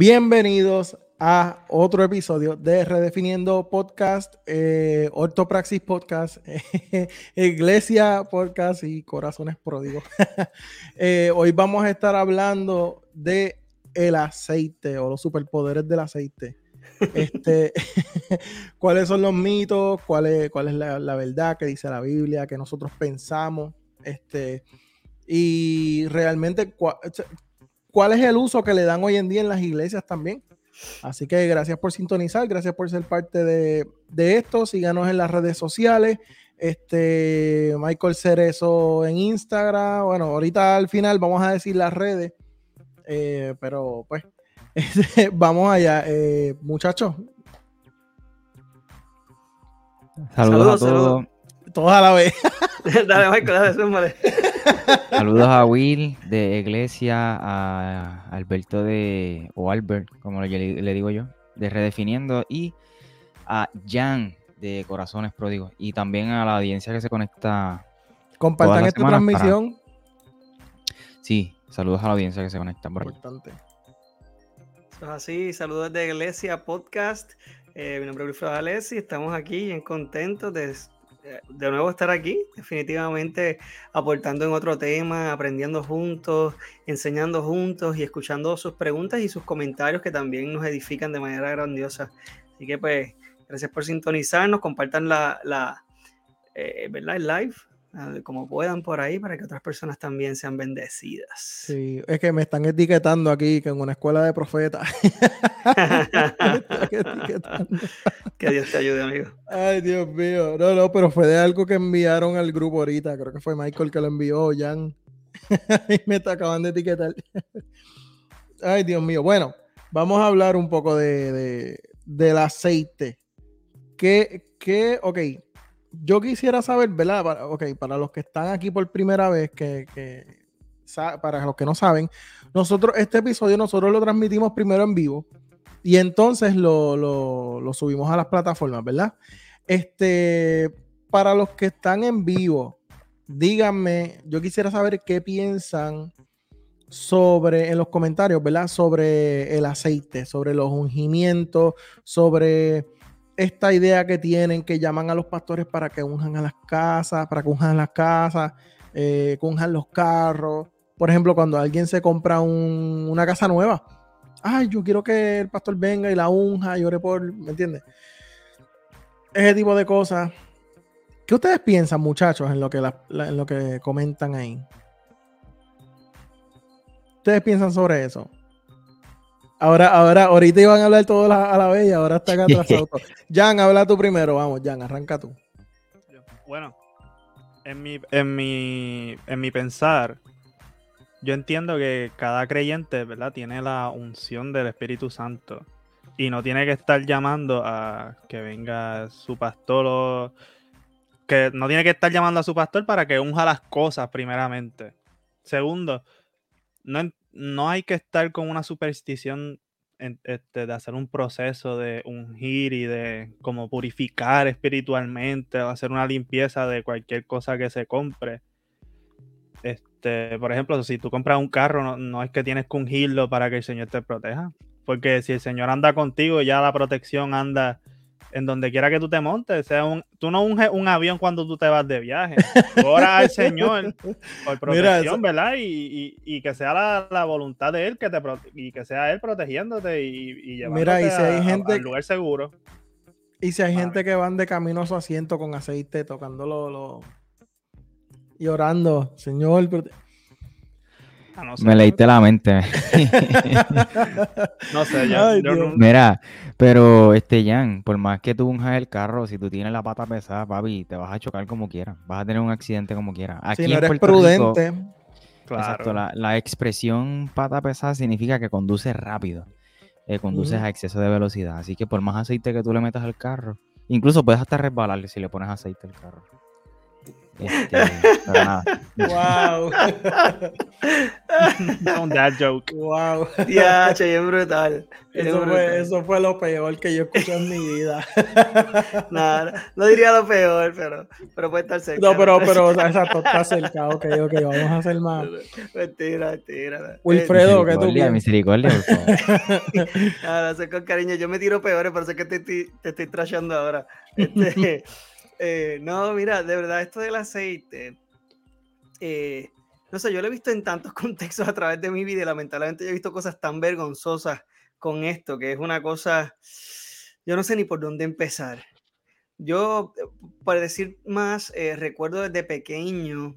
Bienvenidos a otro episodio de Redefiniendo Podcast, eh, Ortopraxis Podcast, Iglesia Podcast y Corazones Pródigos. Eh, hoy vamos a estar hablando de el aceite o los superpoderes del aceite. Este, cuáles son los mitos, cuál es, la, verdad que dice la Biblia, que nosotros pensamos, este, y realmente cuál es el uso que le dan hoy en día en las iglesias también. Así que gracias por sintonizar, gracias por ser parte de, esto. Síganos en las redes sociales. Este Michael Cerezo en Instagram. Bueno, ahorita al final vamos a decir las redes. Eh, pero pues vamos allá, eh, muchachos. Saludos, a todos. Todos a la vez. dale, Michael, dale, Saludos a Will de Iglesia, a Alberto de, o Albert, como le, digo yo, de Redefiniendo, y a Jan de Corazones Pródigos, y también a la audiencia que se conecta. Compartan esta transmisión. Sí, saludos a la audiencia que se conecta por Importante. así, saludos de Iglesia Podcast. Eh, mi nombre es Luis Alessi, estamos aquí bien contentos de de nuevo estar aquí, definitivamente aportando en otro tema, aprendiendo juntos, enseñando juntos y escuchando sus preguntas y sus comentarios que también nos edifican de manera grandiosa. Así que pues, gracias por sintonizarnos, compartan la, eh, ¿verdad? el live como puedan por ahí para que otras personas también sean bendecidas. Sí, es que me están etiquetando aquí que en una escuela de profetas. que Dios te ayude, amigo. Ay, Dios mío. No, no, pero fue de algo que enviaron al grupo ahorita. Creo que fue Michael que lo envió, Jan. y me acaban de etiquetar. Ay, Dios mío. Bueno, vamos a hablar un poco de, de del aceite. Que, que, ok, yo quisiera saber, ¿verdad? Para, ok, para los que están aquí por primera vez, que, para los que no saben, nosotros, este episodio nosotros lo transmitimos primero en vivo y entonces lo, subimos a las plataformas, ¿verdad? Este, para los que están en vivo, díganme, yo quisiera saber qué piensan sobre, en los comentarios, ¿verdad? Sobre el aceite, sobre los ungimientos, sobre esta idea que tienen, que llaman a los pastores para que unjan a las casas, para que unjan las casas, eh, que unjan los carros. Por ejemplo, cuando alguien se compra una casa nueva, ay, yo quiero que el pastor venga y la unja y ore por, ¿me entiendes? Ese tipo de cosas. ¿Qué ustedes piensan, muchachos, en lo que, en lo que comentan ahí? ¿Ustedes piensan sobre eso? Ahora, ahora, ahorita iban a hablar todos a la vez y ahora están atrasados. Jan, habla tú primero, vamos, Jan, arranca tú. Bueno, en mi, en mi, en mi pensar, yo entiendo que cada creyente, ¿verdad? Tiene la unción del Espíritu Santo y no tiene que estar llamando a que venga su pastor o que no tiene que estar llamando a su pastor para que unja las cosas primeramente. Segundo, no, no hay que estar con una superstición este, de hacer un proceso de ungir y de como purificar espiritualmente o hacer una limpieza de cualquier cosa que se compre. Este, por ejemplo, si tú compras un carro, no, no es que tienes que ungirlo para que el Señor te proteja. Porque si el Señor anda contigo, ya la protección anda en donde quiera que tú te montes. Sea un, tú no unges un avión cuando tú te vas de viaje. Ora al Señor por protección, ¿verdad? Y, y, que sea la, la, voluntad de Él que te y que sea Él protegiéndote y, y llevándote Mira, y si hay gente, al lugar seguro. Y si hay gente que van de camino a su asiento con aceite, tocándolo lo, y orando, Señor, Ah, me leíste la mente. no sé, ya. Mira, pero este Jan, por más que tú unjas el carro, si tú tienes la pata pesada, papi, te vas a chocar como quieras. Vas a tener un accidente como quieras. Aquí si no eres prudente. Exacto, la, expresión pata pesada significa que conduces rápido. Eh, conduces a exceso de velocidad. Así que por más aceite que tú le metas al carro, incluso puedes hasta resbalarle si le pones aceite al carro. Este, pero nada. Wow. un dad joke. wow. Ya, che, bien brutal. Eso brutal. fue, eso fue lo peor que yo escuché en mi vida. Nada, no diría lo peor, pero, pero puede estar cerca. No, pero, pero, exacto, está cerca. Ok, ok, vamos a hacer más. Mentira, mentira. Wilfredo, ¿qué tú Misericordia, misericordia, nada, sé con cariño. Yo me tiro peores, por eso es que te, estoy- te estoy trashando ahora. Este, eh, no, mira, de verdad, esto del aceite. eh, no sé, yo lo he visto en tantos contextos a través de mi vida y lamentablemente yo he visto cosas tan vergonzosas con esto, que es una cosa, yo no sé ni por dónde empezar. Yo, eh, para decir más, eh, recuerdo desde pequeño,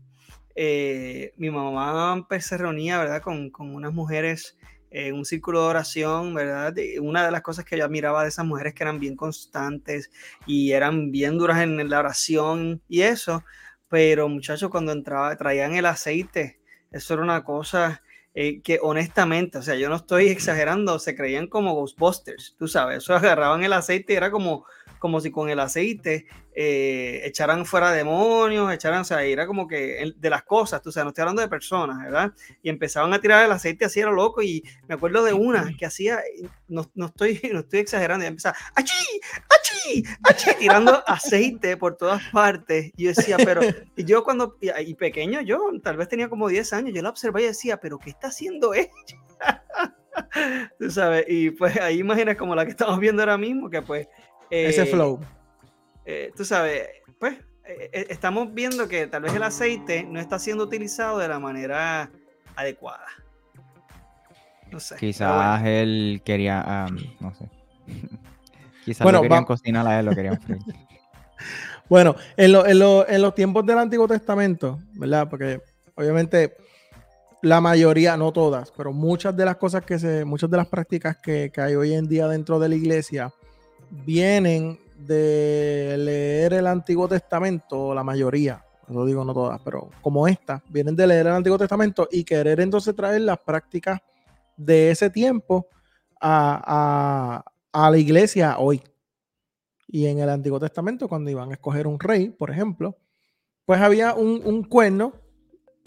mi mamá se reunía, ¿verdad?, con, con unas mujeres en un círculo de oración, ¿verdad? Una de las cosas que yo admiraba de esas mujeres que eran bien constantes y eran bien duras en la oración y eso, pero muchachos, cuando entraba, traían el aceite, eso era una cosa eh, que honestamente, o sea, yo no estoy exagerando, se creían como Ghostbusters, tú sabes, eso agarraban el aceite y era como, como si con el aceite eh, echaran fuera demonios, echaran, o sea, era como que de las cosas, tú sabes, no estoy hablando de personas, ¿verdad? Y empezaban a tirar el aceite así, era loco, y me acuerdo de una que hacía, no, no estoy, no estoy exagerando, y empezaba, ¡achí! ¡achí! ¡achí! tirando aceite por todas partes, y yo decía, pero, y yo cuando, y, pequeño yo, tal vez tenía como 10 años, yo la observé y decía, pero ¿qué está haciendo ella? Tú sabes, y pues ahí imaginas como la que estamos viendo ahora mismo, que pues... Ese eh, flow. eh, tú sabes, pues eh, estamos viendo que tal vez el aceite no está siendo utilizado de la manera adecuada. No sé. pero Quizás él quería, no sé. Quizás Bueno, lo querían va- cocinar a él, lo querían freír. Bueno, en, lo- en lo- en los tiempos del Antiguo Testamento, ¿verdad? Porque obviamente la mayoría, no todas, pero muchas de las cosas que se, muchas de las prácticas que, que hay hoy en día dentro de la iglesia vienen de leer el Antiguo Testamento, la mayoría, no digo no todas, pero como esta, vienen de leer el Antiguo Testamento y querer entonces traer las prácticas de ese tiempo a, a- a la iglesia hoy. Y en el Antiguo Testamento, cuando iban a escoger un rey, por ejemplo, pues había un, un cuerno,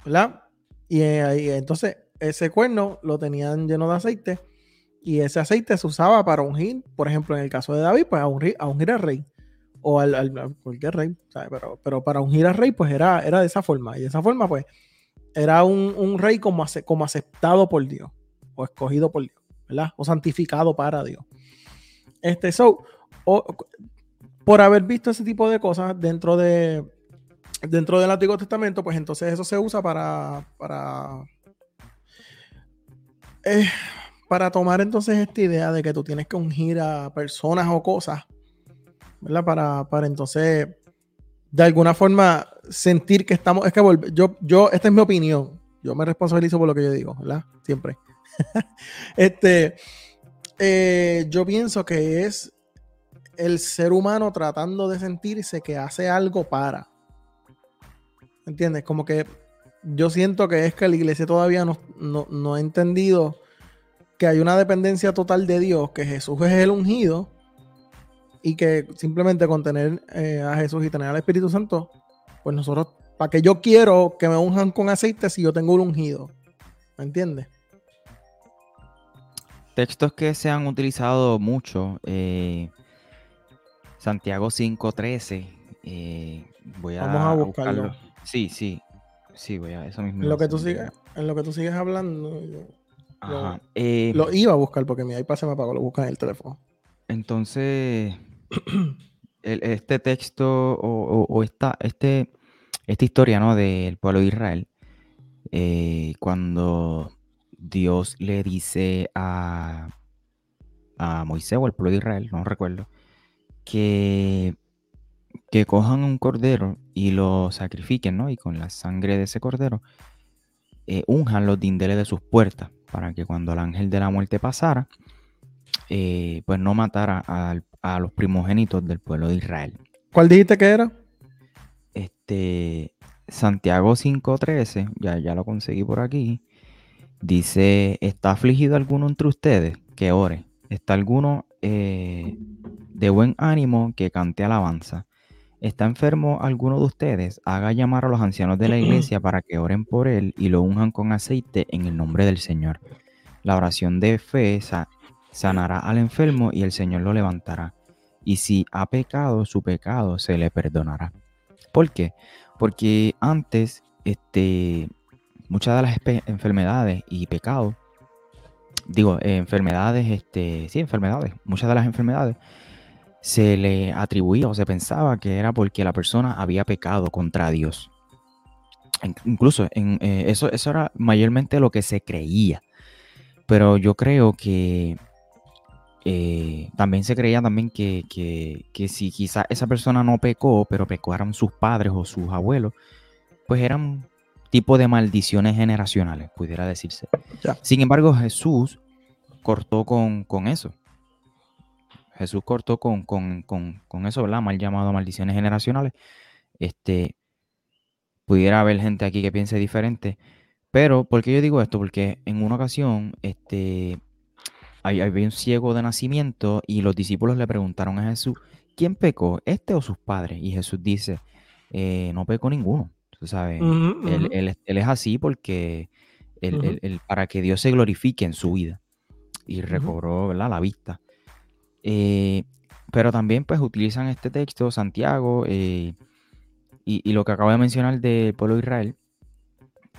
¿verdad? Y, eh, entonces ese cuerno lo tenían lleno de aceite y ese aceite se usaba para ungir, por ejemplo, en el caso de David, pues a ungir, a al rey o al, a cualquier rey, ¿sabes? Pero, pero para ungir al rey, pues era, era de esa forma. Y de esa forma, pues, era un, un rey como aceptado por Dios o escogido por Dios, ¿verdad? O santificado para Dios. Este, so, o- por haber visto ese tipo de cosas dentro de dentro del Antiguo Testamento, pues entonces eso se usa para para eh, para tomar entonces esta idea de que tú tienes que ungir a personas o cosas, ¿verdad? Para, para entonces de alguna forma sentir que estamos, es que yo, yo, esta es mi opinión, yo me responsabilizo por lo que yo digo, ¿verdad? Siempre. este, eh, yo pienso que es el ser humano tratando de sentirse que hace algo para. ¿Entiendes? Como que yo siento que es que la iglesia todavía no, no, no ha entendido que hay una dependencia total de Dios, que Jesús es el ungido y que simplemente con tener eh, a Jesús y tener al Espíritu Santo, pues nosotros, ¿para que yo quiero que me unjan con aceite si yo tengo un ungido? ¿Me entiendes? Textos que se han utilizado mucho. eh, Santiago 5.13. eh, voy a, Vamos a buscarlo. Sí, sí. Sí, voy a eso mismo. En lo que tú en lo que tú sigues hablando, yo Eh, lo iba a buscar porque mi iPad se me apagó, lo busca en el teléfono. Entonces, el- este texto o, o- o esta, este, esta historia ¿no? del pueblo de Israel, eh, cuando Dios le dice a, a Moisés o al pueblo de Israel, no recuerdo, que, que cojan un cordero y lo sacrifiquen, ¿no? Y con la sangre de ese cordero, eh, unjan los dindeles de sus puertas, para que cuando el ángel de la muerte pasara, eh, pues no matara a los primogénitos del pueblo de Israel. ¿Cuál dijiste que era? Este, Santiago 5.13, ya, ya lo conseguí por aquí, dice, ¿está afligido alguno entre ustedes? Que ore. ¿Está alguno eh, de buen ánimo que cante alabanza? ¿Está enfermo alguno de ustedes? Haga llamar a los ancianos de la iglesia para que oren por él y lo unjan con aceite en el nombre del Señor. La oración de fe sanará al enfermo y el Señor lo levantará. Y si ha pecado, su pecado se le perdonará. ¿Por qué? Porque antes, este, muchas de las enfermedades y pecados, digo, enfermedades, este, sí, enfermedades, muchas de las enfermedades se le atribuía o se pensaba que era porque la persona había pecado contra Dios. Incluso en, eh, eso, eso era mayormente lo que se creía. Pero yo creo que eh, también se creía también que, que, si quizás esa persona no pecó, pero pecaron sus padres o sus abuelos, pues eran tipo de maldiciones generacionales, pudiera decirse. Sin embargo, Jesús cortó con, con eso. Jesús cortó con, con, eso, ¿verdad? Mal llamado maldiciones generacionales. Este, pudiera haber gente aquí que piense diferente. Pero, ¿por qué yo digo esto? Porque en una ocasión, este, había un ciego de nacimiento y los discípulos le preguntaron a Jesús, ¿quién pecó, este o sus padres? Y Jesús dice, eh, no pecó ninguno. Tú sabes, Él, es así porque para que Dios se glorifique en su vida. Y recobró ¿verdad? la vista. Eh, pero también pues utilizan este texto, Santiago, eh, y, lo que acabo de mencionar del pueblo de Israel,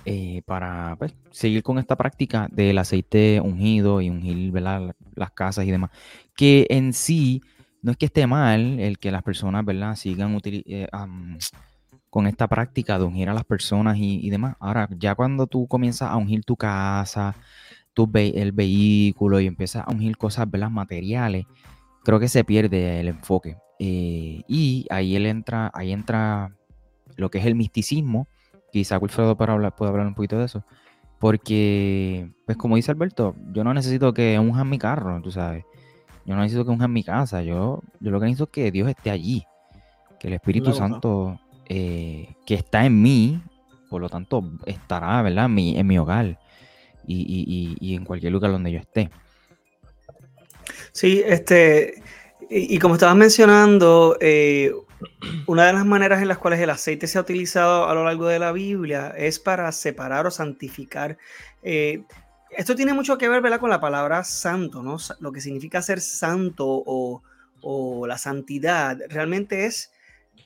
eh, para pues, seguir con esta práctica del aceite ungido y ungir las casas y demás. Que en sí no es que esté mal el que las personas ¿verdad? sigan con esta práctica de ungir a las personas y, demás. Ahora, ya cuando tú comienzas a ungir tu casa, tu el vehículo y empiezas a ungir cosas ¿verdad? materiales, creo que se pierde el enfoque. Eh, y ahí él entra, ahí entra lo que es el misticismo. Quizá Wilfredo pueda hablar, puede hablar un poquito de eso. Porque, pues como dice Alberto, yo no necesito que unjan mi carro, tú sabes. Yo no necesito que unjan mi casa. Yo, yo lo que necesito es que Dios esté allí. Que el Espíritu Santo eh, que está en mí, por lo tanto, estará, ¿verdad? En mi, en mi hogar y, y en cualquier lugar donde yo esté. Sí, este, y, como estabas mencionando, eh, una de las maneras en las cuales el aceite se ha utilizado a lo largo de la Biblia es para separar o santificar. Eh, esto tiene mucho que ver con la palabra santo, ¿no? Lo que significa ser santo o, o la santidad realmente es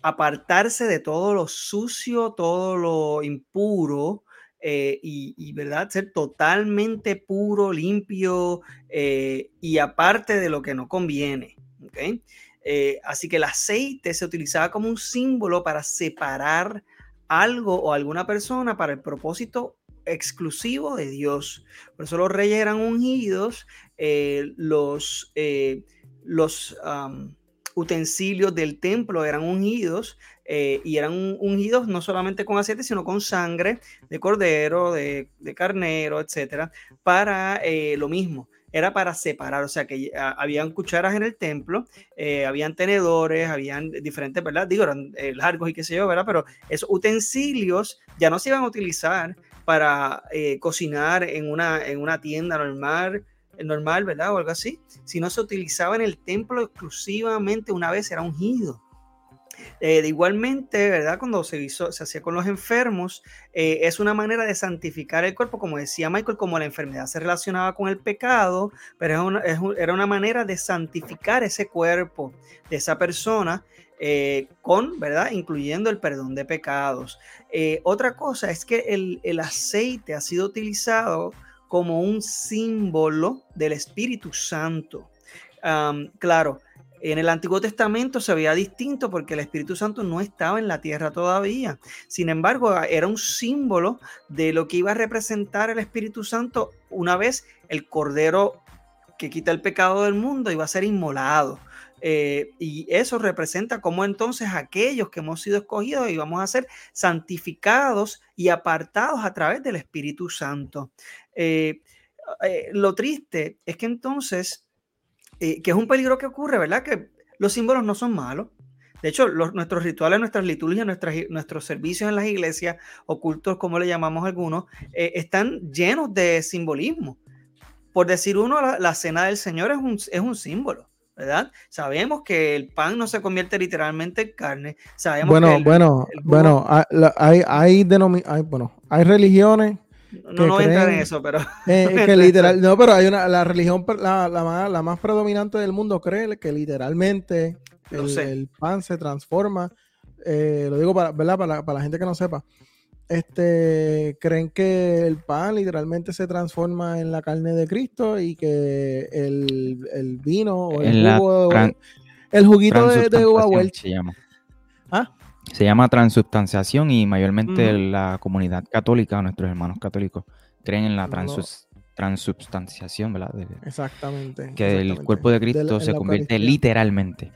apartarse de todo lo sucio, todo lo impuro, eh, y, ¿verdad? Ser totalmente puro, limpio eh, y aparte de lo que no conviene. ¿okay? Eh, así que el aceite se utilizaba como un símbolo para separar algo o alguna persona para el propósito exclusivo de Dios. Por eso los reyes eran ungidos, los, los utensilios del templo eran ungidos eh, y eran ungidos no solamente con aceite, sino con sangre de cordero, de, carnero, etcétera, para eh, lo mismo. Era para separar, o sea que habían cucharas en el templo, eh, habían tenedores, habían diferentes, ¿verdad? Digo, eran largos y qué sé yo, ¿verdad? Pero esos utensilios ya no se iban a utilizar para cocinar en una, en una tienda normal, normal, ¿verdad? O algo así, sino se utilizaba en el templo exclusivamente una vez era ungido. Eh, igualmente, ¿verdad? Cuando se, hizo, se hacía con los enfermos, eh, es una manera de santificar el cuerpo, como decía Michael, como la enfermedad se relacionaba con el pecado, pero era una manera de santificar ese cuerpo de esa persona eh, con, ¿verdad? Incluyendo el perdón de pecados. otra cosa es que el, el aceite ha sido utilizado como un símbolo del Espíritu Santo. claro, en el Antiguo Testamento se veía distinto porque el Espíritu Santo no estaba en la tierra todavía. Sin embargo, era un símbolo de lo que iba a representar el Espíritu Santo una vez el Cordero que quita el pecado del mundo iba a ser inmolado. Eh, y eso representa cómo entonces aquellos que hemos sido escogidos íbamos a ser santificados y apartados a través del Espíritu Santo. Eh, eh, lo triste es que entonces eh, que es un peligro que ocurre, ¿verdad? Que los símbolos no son malos. De hecho, nuestros rituales, nuestras liturgias, nuestros servicios en las iglesias, ocultos como le llamamos algunos, eh, están llenos de simbolismo. Por decir uno, la, cena del Señor es un, es un símbolo. ¿verdad? Sabemos que el pan no se convierte literalmente en carne. Sabemos bueno, que el, bueno, el bueno, hay, la- hay, hay, hay, bueno, hay religiones no, que no entrar en creen- eso, pero eh, que literal, no, pero hay una, la religión, la, la más, la más predominante del mundo cree que literalmente el, sé. el pan se transforma, eh, lo digo para, ¿verdad? Para, la- para la gente que no sepa, este, creen que el pan literalmente se transforma en la carne de Cristo y que el, el vino o el jugo, tran- el juguito de, de uva se llama. ¿Ah? Se llama transubstanciación y mayormente la comunidad católica, nuestros hermanos católicos, creen en la transubstanciación, ¿verdad? De- Exactamente. que el cuerpo de Cristo se convierte Eucaristía. literalmente.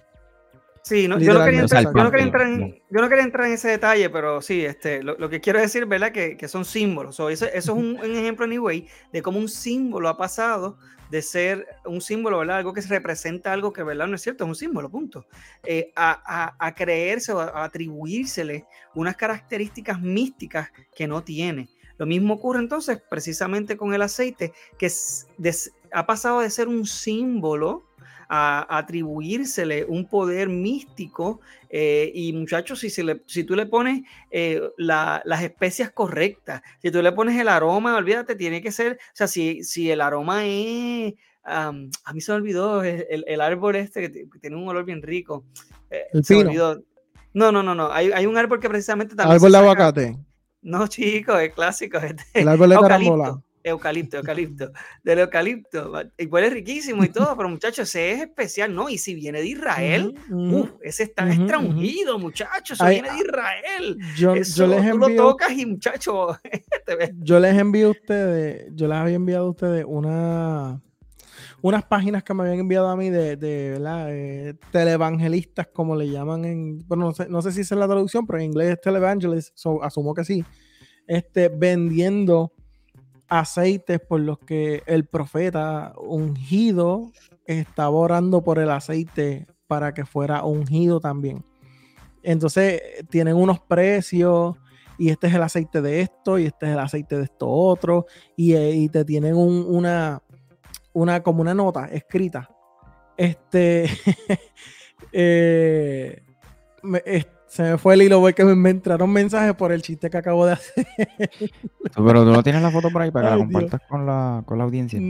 Sí, no, yo, no quería entrar, yo, no quería entrar en, yo no quería entrar en ese detalle, pero sí, este, lo, lo que quiero decir, ¿verdad? Que, que son símbolos. So, eso, eso es un, un ejemplo, anyway, de cómo un símbolo ha pasado de ser un símbolo, ¿verdad? Algo que representa algo que, ¿verdad? No es cierto, es un símbolo, punto. Eh, a, a- a creerse o a atribuírsele unas características místicas que no tiene. Lo mismo ocurre entonces precisamente con el aceite, que es- des- ha pasado de ser un símbolo a atribuírsele un poder místico eh, y muchachos, si, se le- si tú le pones eh, la- las especias correctas, si tú le pones el aroma, olvídate, tiene que ser, o sea, si, si el aroma es, a mí se me olvidó el, el- el árbol este que, tiene un olor bien rico. eh, El se me olvidó. No, no, no, no, hay, hay un árbol que precisamente también... Árbol de aguacate. No, chicos, es clásico. Este. El árbol de Eucalipto. Eucalipto. Del eucalipto. Y huele riquísimo y todo, pero muchachos, ese es especial, ¿no? Y si viene de Israel, uf, ese está Ujú, ujú. extranjido, muchachos. Eso Ay, viene de Israel. Yo, Eso yo les tú lo envío, tocas y muchachos, yo les envío a ustedes, yo les había enviado a ustedes una, unas páginas que me habían enviado a mí de, de. Eh, televangelistas, como le llaman en, bueno, no sé, no sé si es la traducción, pero en inglés es televangelist, so, asumo que sí, este, vendiendo aceites por los que el profeta ungido estaba orando por el aceite para que fuera ungido también. Entonces tienen unos precios y este es el aceite de esto y este es el aceite de esto otro y, eh, te tienen un- una, una como una nota escrita. Este eh, se me fue el hilo porque me, me entraron mensajes por el chiste que acabo de hacer. Pero tú no tienes la foto por ahí para que Ay, la compartas con la, con la audiencia.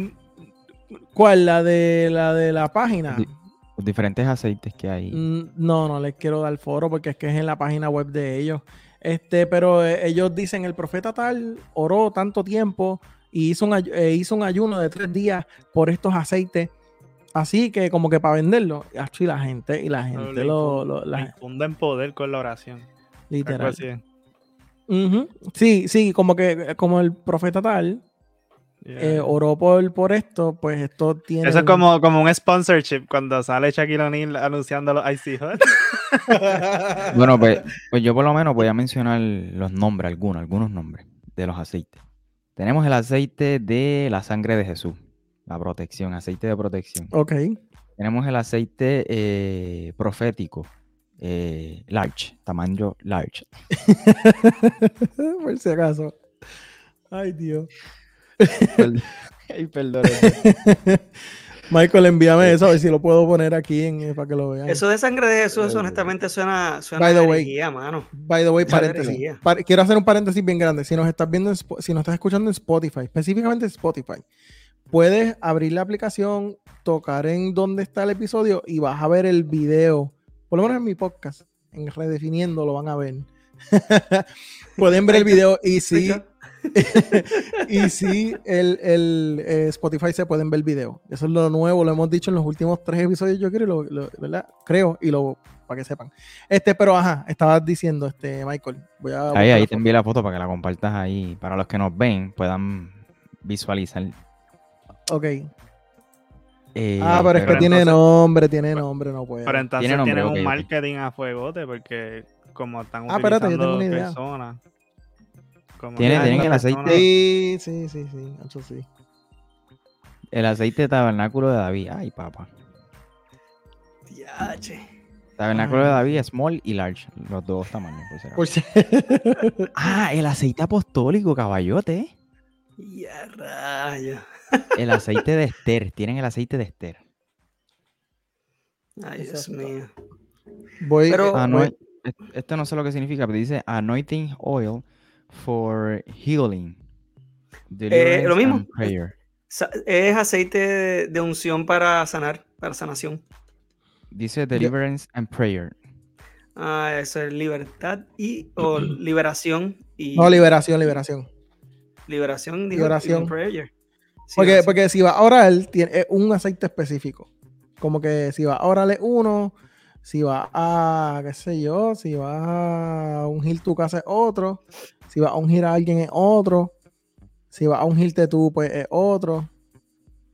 ¿Cuál? La de la de la página. Di- Los diferentes aceites que hay. Mm, No, no les quiero dar foro porque es que es en la página web de ellos. Este, pero eh, ellos dicen el profeta tal oró tanto tiempo y hizo un, eh, hizo un ayuno de tres días por estos aceites. Así que como que para venderlo. Y la gente, y la gente le lo, lo- la- infunden poder con la oración. Literal. Sí, sí, como que como el profeta tal Yeah. eh, oró por, por esto, pues esto tiene. Eso es como, como un sponsorship cuando sale Shaquille O'Neal anunciando los Hot. Bueno, pues, pues yo por lo menos voy a mencionar los nombres, algunos, algunos nombres de los aceites. Tenemos el aceite de la sangre de Jesús, la protección, aceite de protección. Ok. Tenemos el aceite eh, profético, eh, large, tamaño large. por si acaso. Ay, Dios. Ay, perdón. Michael, envíame eso, a ver si lo puedo poner aquí en, eh, para que lo vean. Eso de sangre de Jesús, eso honestamente suena, suena By the a way. herejía, mano. By the way, paréntesis. Par- quiero hacer un paréntesis bien grande. Si nos estás viendo, si nos estás escuchando en Spotify, específicamente en Spotify, puedes abrir la aplicación, tocar en donde está el episodio y vas a ver el video. Por lo menos en mi podcast, en Redefiniendo, lo van a ver. Pueden ver el video y sí, y sí, el, el, eh, Spotify se pueden ver el video. Eso es lo nuevo, lo hemos dicho en los últimos tres episodios, yo creo, lo- lo- ¿verdad? Creo, y lo para que sepan. Este, pero ajá, estabas diciendo, este, Michael. Voy a Ahí, ahí te envié la foto para que la compartas ahí, para los que nos ven puedan visualizar. Ok. Eh, ah, pero es que tiene entonces- nombre, tiene nombre, no puede. Pero entonces Tiene nombre, tienen un marketing a fuegote porque como están Ah, espérate, yo utilizando tengo una idea. personas. como Tiene- están tienen el aceite. Sí, sí, sí, sí, eso sí. El aceite de tabernáculo de David. Ay, papá. Diache. Tabernáculo Ay. de David, small y large. Los dos tamaños. por acaso. Por si- Ah, el aceite apostólico, caballote. Rayo. El aceite de Esther. Tienen el aceite de Esther. Ay, Dios mío. Voy, Pero- eh, Anoint- voy- esto no sé lo que significa, pero dice anointing oil for healing. deliverance Eh, lo mismo. Es aceite de, de unción para sanar, para sanación. Dice deliverance and prayer. Ah, eso es libertad y o liberación y no, liberación, liberación. Liberación, dijo, Liberación. prayer. Sí, Porque, porque si va a orar, tiene un aceite específico. Como que si va a orarle uno, si va a, qué sé yo, si va a ungir tu casa es otro, si va a ungir a alguien es otro, si va a ungirte tú, pues es otro.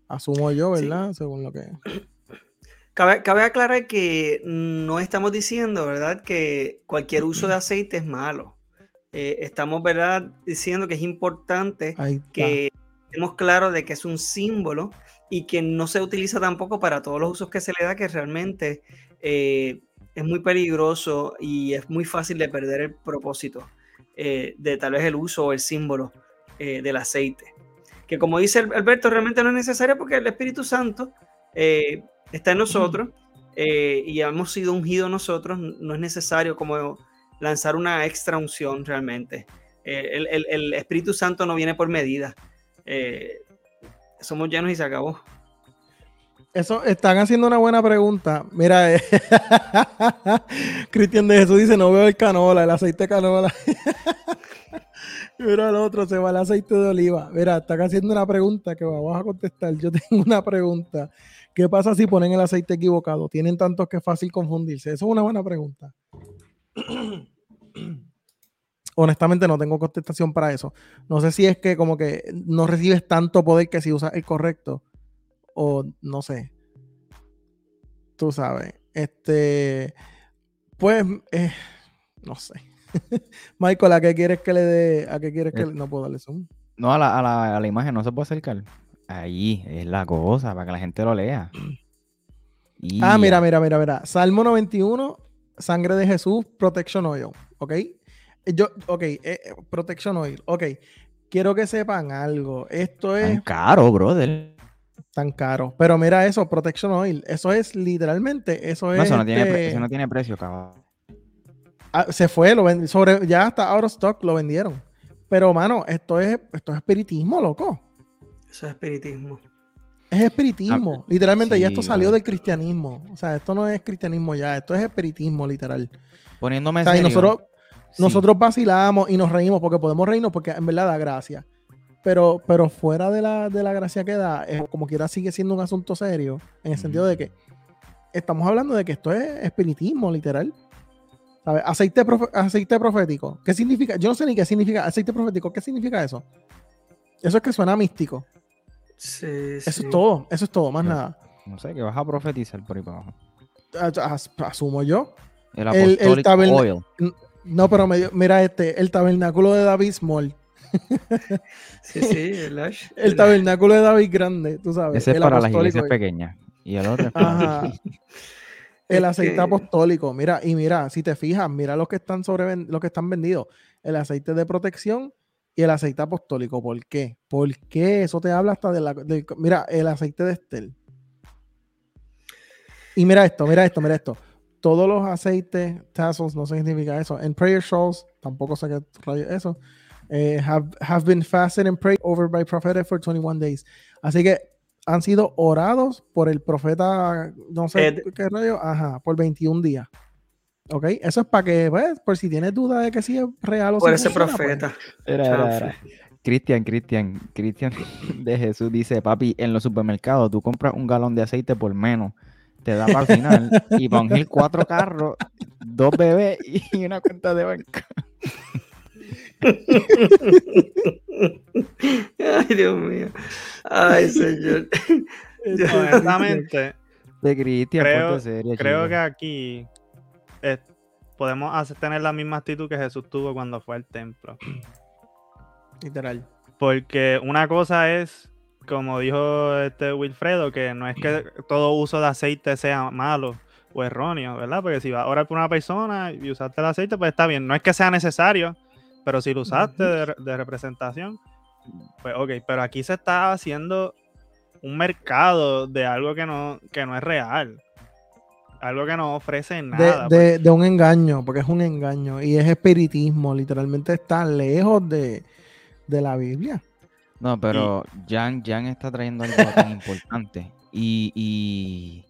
Asumo yo, Sí. ¿verdad? Según lo que. Cabe, cabe aclarar que no estamos diciendo, ¿verdad?, que cualquier uso de aceite es malo. Eh, estamos, ¿verdad?, diciendo que es importante que estemos claros de que es un símbolo y que no se utiliza tampoco para todos los usos que se le da, que realmente eh, es muy peligroso y es muy fácil de perder el propósito eh, de tal vez el uso o el símbolo eh, del aceite. Que como dice Alberto, realmente no es necesario porque el Espíritu Santo está en nosotros eh, y hemos sido ungidos nosotros, no es necesario como lanzar una extra unción realmente. Eh, el, el- Espíritu Santo no viene por medida. Eh, somos llenos y se acabó. Eso, están haciendo una buena pregunta. Mira, eh, Cristian de Jesús dice, no veo el canola, el aceite de canola. Mira el otro, se va el aceite de oliva. Mira, están haciendo una pregunta que vamos a contestar. Yo tengo una pregunta. ¿Qué pasa si ponen el aceite equivocado? Tienen tantos que es fácil confundirse. Eso es una buena pregunta. Honestamente no tengo contestación para eso. No sé si es que como que no recibes tanto poder que si usas el correcto o no sé. Tú sabes. Este, pues, eh, no sé. Michael, ¿a qué quieres que le dé? ¿A qué quieres que Eh, le... No puedo darle zoom. No, a la, a, la, a la imagen no se puede acercar. Ahí es la cosa, para que la gente lo lea. Y Ah, mira, mira, mira, mira. Salmo 91, sangre de Jesús, protection oil. ¿Ok? Yo, ok, eh, eh, protection oil. Ok. Quiero que sepan algo. Esto es Tan caro, brother. tan caro. Pero mira eso, protection oil. Eso es literalmente, eso No, es. eso, no tiene, este, eso no tiene precio, cabrón. Ah, se fue, lo ven- sobre, ya hasta out of stock lo vendieron. Pero, mano, esto es, esto es espiritismo, loco. Eso es espiritismo. Es espiritismo. Literalmente, ya sí, esto salió del cristianismo. O sea, esto no es cristianismo ya, esto es espiritismo, literal. Poniéndome O sea, y nosotros, sí. nosotros vacilamos y nos reímos porque podemos reírnos porque en verdad da gracia. Pero, pero fuera de la, de la gracia que da, es, como quiera sigue siendo un asunto serio, en el sentido de que estamos hablando de que esto es espiritismo, literal. ¿Sabes? Aceite, profe- aceite profético. ¿Qué significa? Yo no sé ni qué significa aceite profético. ¿Qué significa eso? Eso es que suena místico. Sí, Eso sí. es todo. Eso es todo, más nada. No sé, que vas a profetizar por ahí para abajo. As- Asumo yo. El El- el Oil. No, pero me dio- mira este, el tabernáculo de David Small. Sí, sí, el Ash. El tabernáculo de David Grande, tú sabes. Ese es el para las iglesias pequeñas. Y el otro es para... Ajá. El aceite que- apostólico. Mira, y mira, si te fijas, mira los que están sobre los que están vendidos. El aceite de protección y el aceite apostólico. ¿Por qué? ¿Por qué? Eso te habla hasta de la. mira, el aceite de Estel. Y mira esto, mira esto, mira esto. Todos los aceites, tassels, no sé qué significa eso. En prayer shawls, tampoco sé qué rayo es eso. eh, have, have been fasted and prayed over by prophet for 21 days. Así que han sido orados por el profeta, no sé Ed. qué rayo, ajá, por 21 días. ¿Ok? Eso es para que, pues, por si tienes duda de que si es real o Por ese funciona, pues. profeta. Era, era, Chanfle. era. Cristian, Cristian, Cristian de Jesús dice, papi, en los supermercados tú compras un galón de aceite por menos, te da para el final y para ungir cuatro carros, dos bebés y una cuenta de banco. Ay, Dios mío. Ay, señor. Honestamente, De Cristian, Creo- serio, creo que aquí eh, podemos hacer- tener la misma actitud que Jesús tuvo cuando fue al templo. Literal. Porque una cosa es, como dijo este Wilfredo, que no es que todo uso de aceite sea malo o erróneo, ¿verdad? Porque si vas a orar por una persona y usaste el aceite, pues está bien. No es que sea necesario, pero si lo usaste de, re- de representación, pues ok. Pero aquí se está haciendo un mercado de algo que no, que no es real. Algo que no ofrece nada. De, de, un engaño, porque es un engaño y es espiritismo, literalmente está lejos de, la Biblia. No, pero Jan, Jan está trayendo algo tan importante y, y,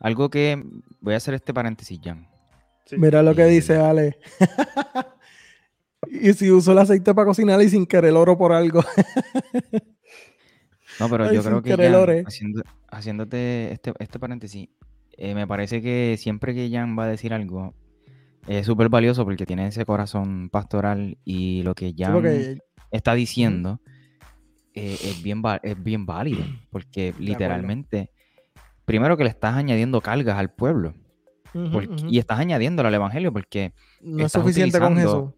algo que voy a hacer este paréntesis, Jan. Mira lo que dice Ale. y si uso el aceite para cocinar y sin querer oro por algo. no, pero yo creo que Jan, haciendo, haciéndote este, este paréntesis, eh, me parece que siempre que Jan va a decir algo, es súper valioso porque tiene ese corazón pastoral y lo que Jan está diciendo eh, es, bien, es bien válido, porque literalmente, primero que le estás añadiendo cargas al pueblo. Y estás añadiéndolo al evangelio porque. No es suficiente con eso.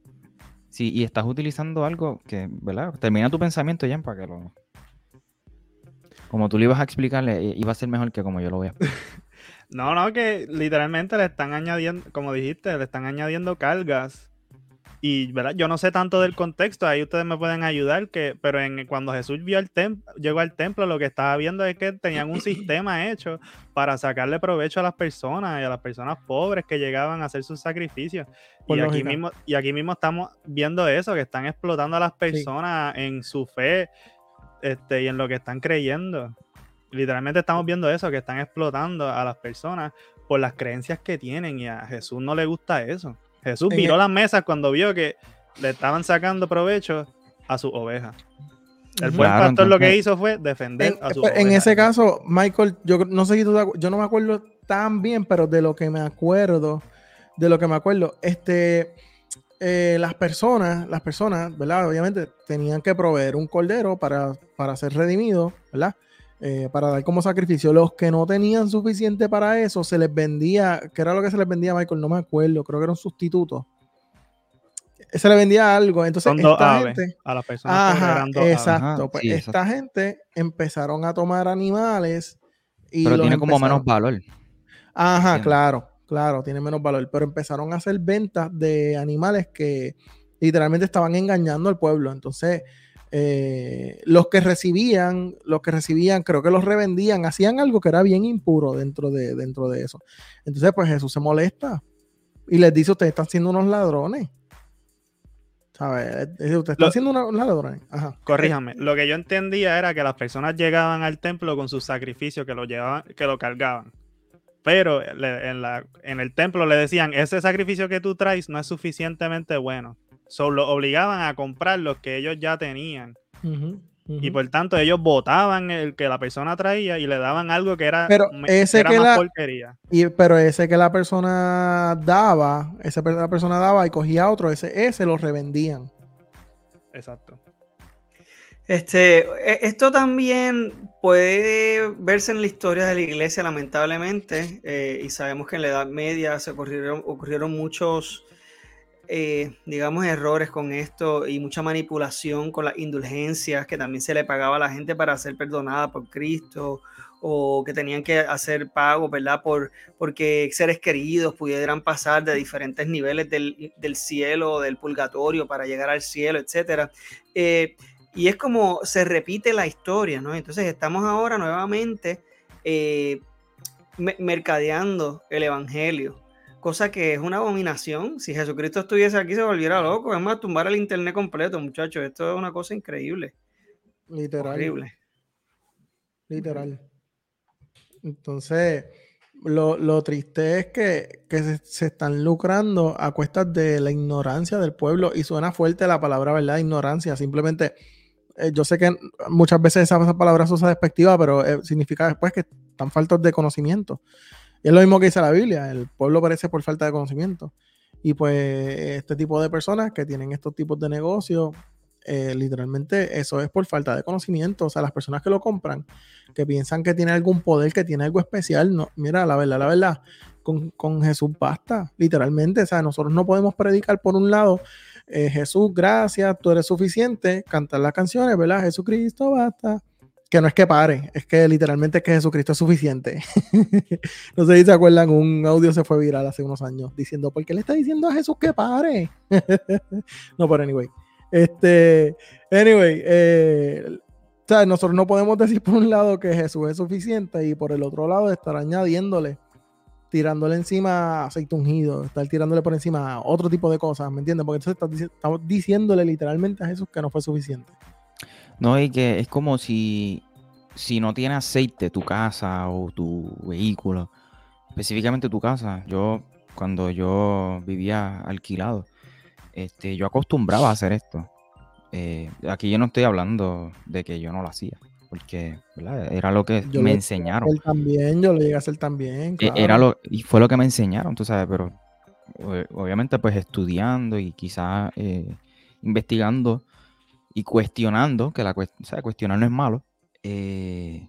Sí, y estás utilizando algo que, ¿verdad? Termina tu pensamiento, ya para que lo. Como tú le ibas a explicarle, iba a ser mejor que como yo lo voy a explicar. no, no, que literalmente le están añadiendo, como dijiste, le están añadiendo cargas y ¿verdad? yo no sé tanto del contexto, ahí ustedes me pueden ayudar, que, pero en, cuando Jesús vio el llegó al templo, lo que estaba viendo es que tenían un sistema hecho para sacarle provecho a las personas y a las personas pobres que llegaban a hacer sus sacrificios. y aquí, mismo, y aquí mismo estamos viendo eso, que están explotando a las personas en su fe este, y en lo que están creyendo. Literalmente estamos viendo eso, que están explotando a las personas por las creencias que tienen y a Jesús no le gusta eso. Jesús viró las mesas cuando vio que le estaban sacando provecho a su oveja. El buen pastor lo que hizo fue defender a su En ese caso, Michael, yo no sé si tú, yo no me acuerdo tan bien, pero de lo que me acuerdo, de lo que me acuerdo, este, eh, las personas, las personas, ¿verdad? Obviamente tenían que proveer un cordero para, para ser redimido, ¿verdad? Eh, para dar como sacrificio. Los que no tenían suficiente para eso, se les vendía, ¿qué era lo que se les vendía a Michael? No me acuerdo, creo que era un sustituto. Se le vendía algo, entonces esta gente, a las personas ajá, exacto, pues esta gente empezaron a tomar animales y pero tiene como menos valor. Ajá, claro, claro, tiene menos valor, pero empezaron a hacer ventas de animales que literalmente estaban engañando al pueblo, entonces eh, los que recibían, los que recibían, creo que los revendían, hacían algo que era bien impuro dentro de, dentro de eso. Entonces, pues Jesús se molesta y les dice, ustedes están siendo unos ladrones. ¿Sabes? Ustedes están siendo unos ladrones. Corríjame. Lo que yo entendía era que las personas llegaban al templo con sus sacrificios, que lo llevaban, que lo cargaban. Pero en, la, en el templo le decían, ese sacrificio que tú traes no es suficientemente bueno. Solo obligaban a comprar los que ellos ya tenían. Y por tanto, ellos votaban el que la persona traía y le daban algo que era, pero ese que la, porquería. Y, pero ese que la persona daba, esa la persona daba y cogía otro, ese, ese lo revendían. Exacto. Este, e, esto también puede verse en la historia de la iglesia, lamentablemente, eh, y sabemos que en la Edad Media se ocurrieron, ocurrieron muchos eh, digamos, errores con esto y mucha manipulación con las indulgencias que también se le pagaba a la gente para ser perdonada por Cristo o que tenían que hacer pago, ¿verdad? Por, porque seres queridos pudieran pasar de diferentes niveles del, del cielo, del purgatorio para llegar al cielo, etc. Eh, y es como se repite la historia, ¿no? Entonces estamos ahora nuevamente eh, mercadeando el Evangelio cosa que es una abominación. Si Jesucristo estuviese aquí, se volviera loco. Es más, tumbar el internet completo, muchachos. Esto es una cosa increíble. Literal. Horrible. Literal. Entonces, lo, triste es que, se, están lucrando a cuestas de la ignorancia del pueblo. Y suena fuerte la palabra, ¿verdad? Ignorancia. Simplemente, eh, yo sé que muchas veces esa, esa palabra se usa despectiva, pero eh, significa después que están faltos de conocimiento. Y es lo mismo que dice la Biblia, el pueblo perece por falta de conocimiento. Y pues este tipo de personas que tienen estos tipos de negocios, eh, literalmente eso es por falta de conocimiento. O sea, las personas que lo compran, que piensan que tiene algún poder, que tiene algo especial, no, mira, la verdad, la verdad, con, con Jesús basta, literalmente. O sea, nosotros no podemos predicar por un lado, eh, Jesús, gracias, tú eres suficiente, cantar las canciones, ¿verdad? Jesucristo basta que no es que pare, es que literalmente es que Jesucristo es suficiente. no sé si se acuerdan, un audio se fue viral hace unos años diciendo, ¿por qué le está diciendo a Jesús que pare? no, pero anyway. Este, anyway, eh, nosotros no podemos decir por un lado que Jesús es suficiente y por el otro lado estar añadiéndole tirándole encima aceite ungido, estar tirándole por encima otro tipo de cosas, ¿me entiendes? Porque entonces estamos diciéndole literalmente a Jesús que no fue suficiente. No, y que es como si, si no tiene aceite tu casa o tu vehículo, específicamente tu casa. Yo, cuando yo vivía alquilado, este, yo acostumbraba a hacer esto. Eh, aquí yo no estoy hablando de que yo no lo hacía, porque era lo que me enseñaron. también, yo lo llegué a hacer también. E, era lo, y fue lo que me enseñaron, tú sabes, pero obviamente pues estudiando y quizás eh, investigando y cuestionando, que la o cuestionar no es malo, eh,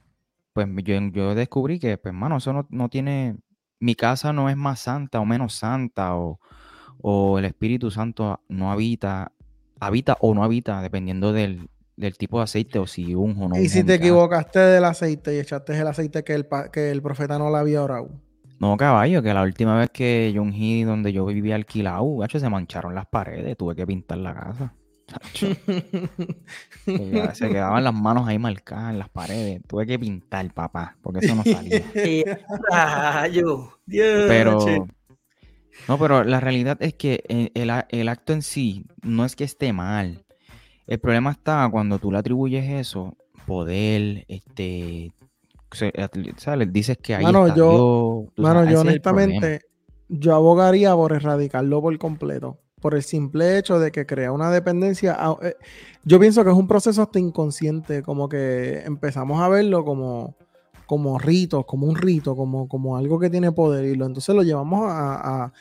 pues yo, yo, descubrí que, pues, mano, eso no, no, tiene, mi casa no es más santa o menos santa, o, o el Espíritu Santo no habita, habita o no habita, dependiendo del, del tipo de aceite o si un o no. Y si te equivocaste del aceite y echaste el aceite que el, que el profeta no le había orado. No, caballo, que la última vez que yo ungí donde yo vivía alquilado, se mancharon las paredes, tuve que pintar la casa. se quedaban las manos ahí marcadas en las paredes. Tuve que pintar, papá, porque eso no salía. pero, no, pero la realidad es que el, el, acto en sí no es que esté mal. El problema está cuando tú le atribuyes eso, poder, este, ¿sabes? Dices que ahí mano, yo, mano, yo honestamente, yo abogaría por erradicarlo por completo por el simple hecho de que crea una dependencia. Eh, yo pienso que es un proceso hasta inconsciente, como que empezamos a verlo como, como ritos, como un rito, como, como algo que tiene poder y lo, entonces lo llevamos a,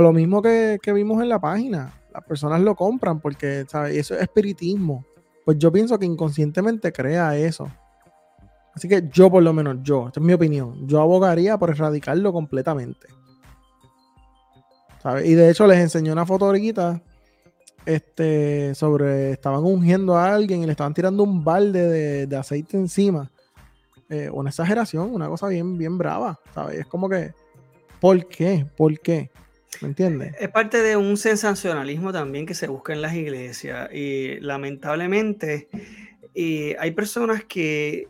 lo mismo que, vimos en la página. Las personas lo compran porque ¿sabes? eso es espiritismo. Pues yo pienso que inconscientemente crea eso. Así que yo, por lo menos, yo, esta es mi opinión, yo abogaría por erradicarlo completamente. Y de hecho les enseñó una foto ahorita este, sobre, estaban ungiendo a alguien y le estaban tirando un balde de, aceite encima. Eh, una exageración, una cosa bien, bien brava, ¿sabes? Es como que, ¿por qué? ¿Por qué? ¿Me entiendes? Es parte de un sensacionalismo también que se busca en las iglesias y lamentablemente y hay personas que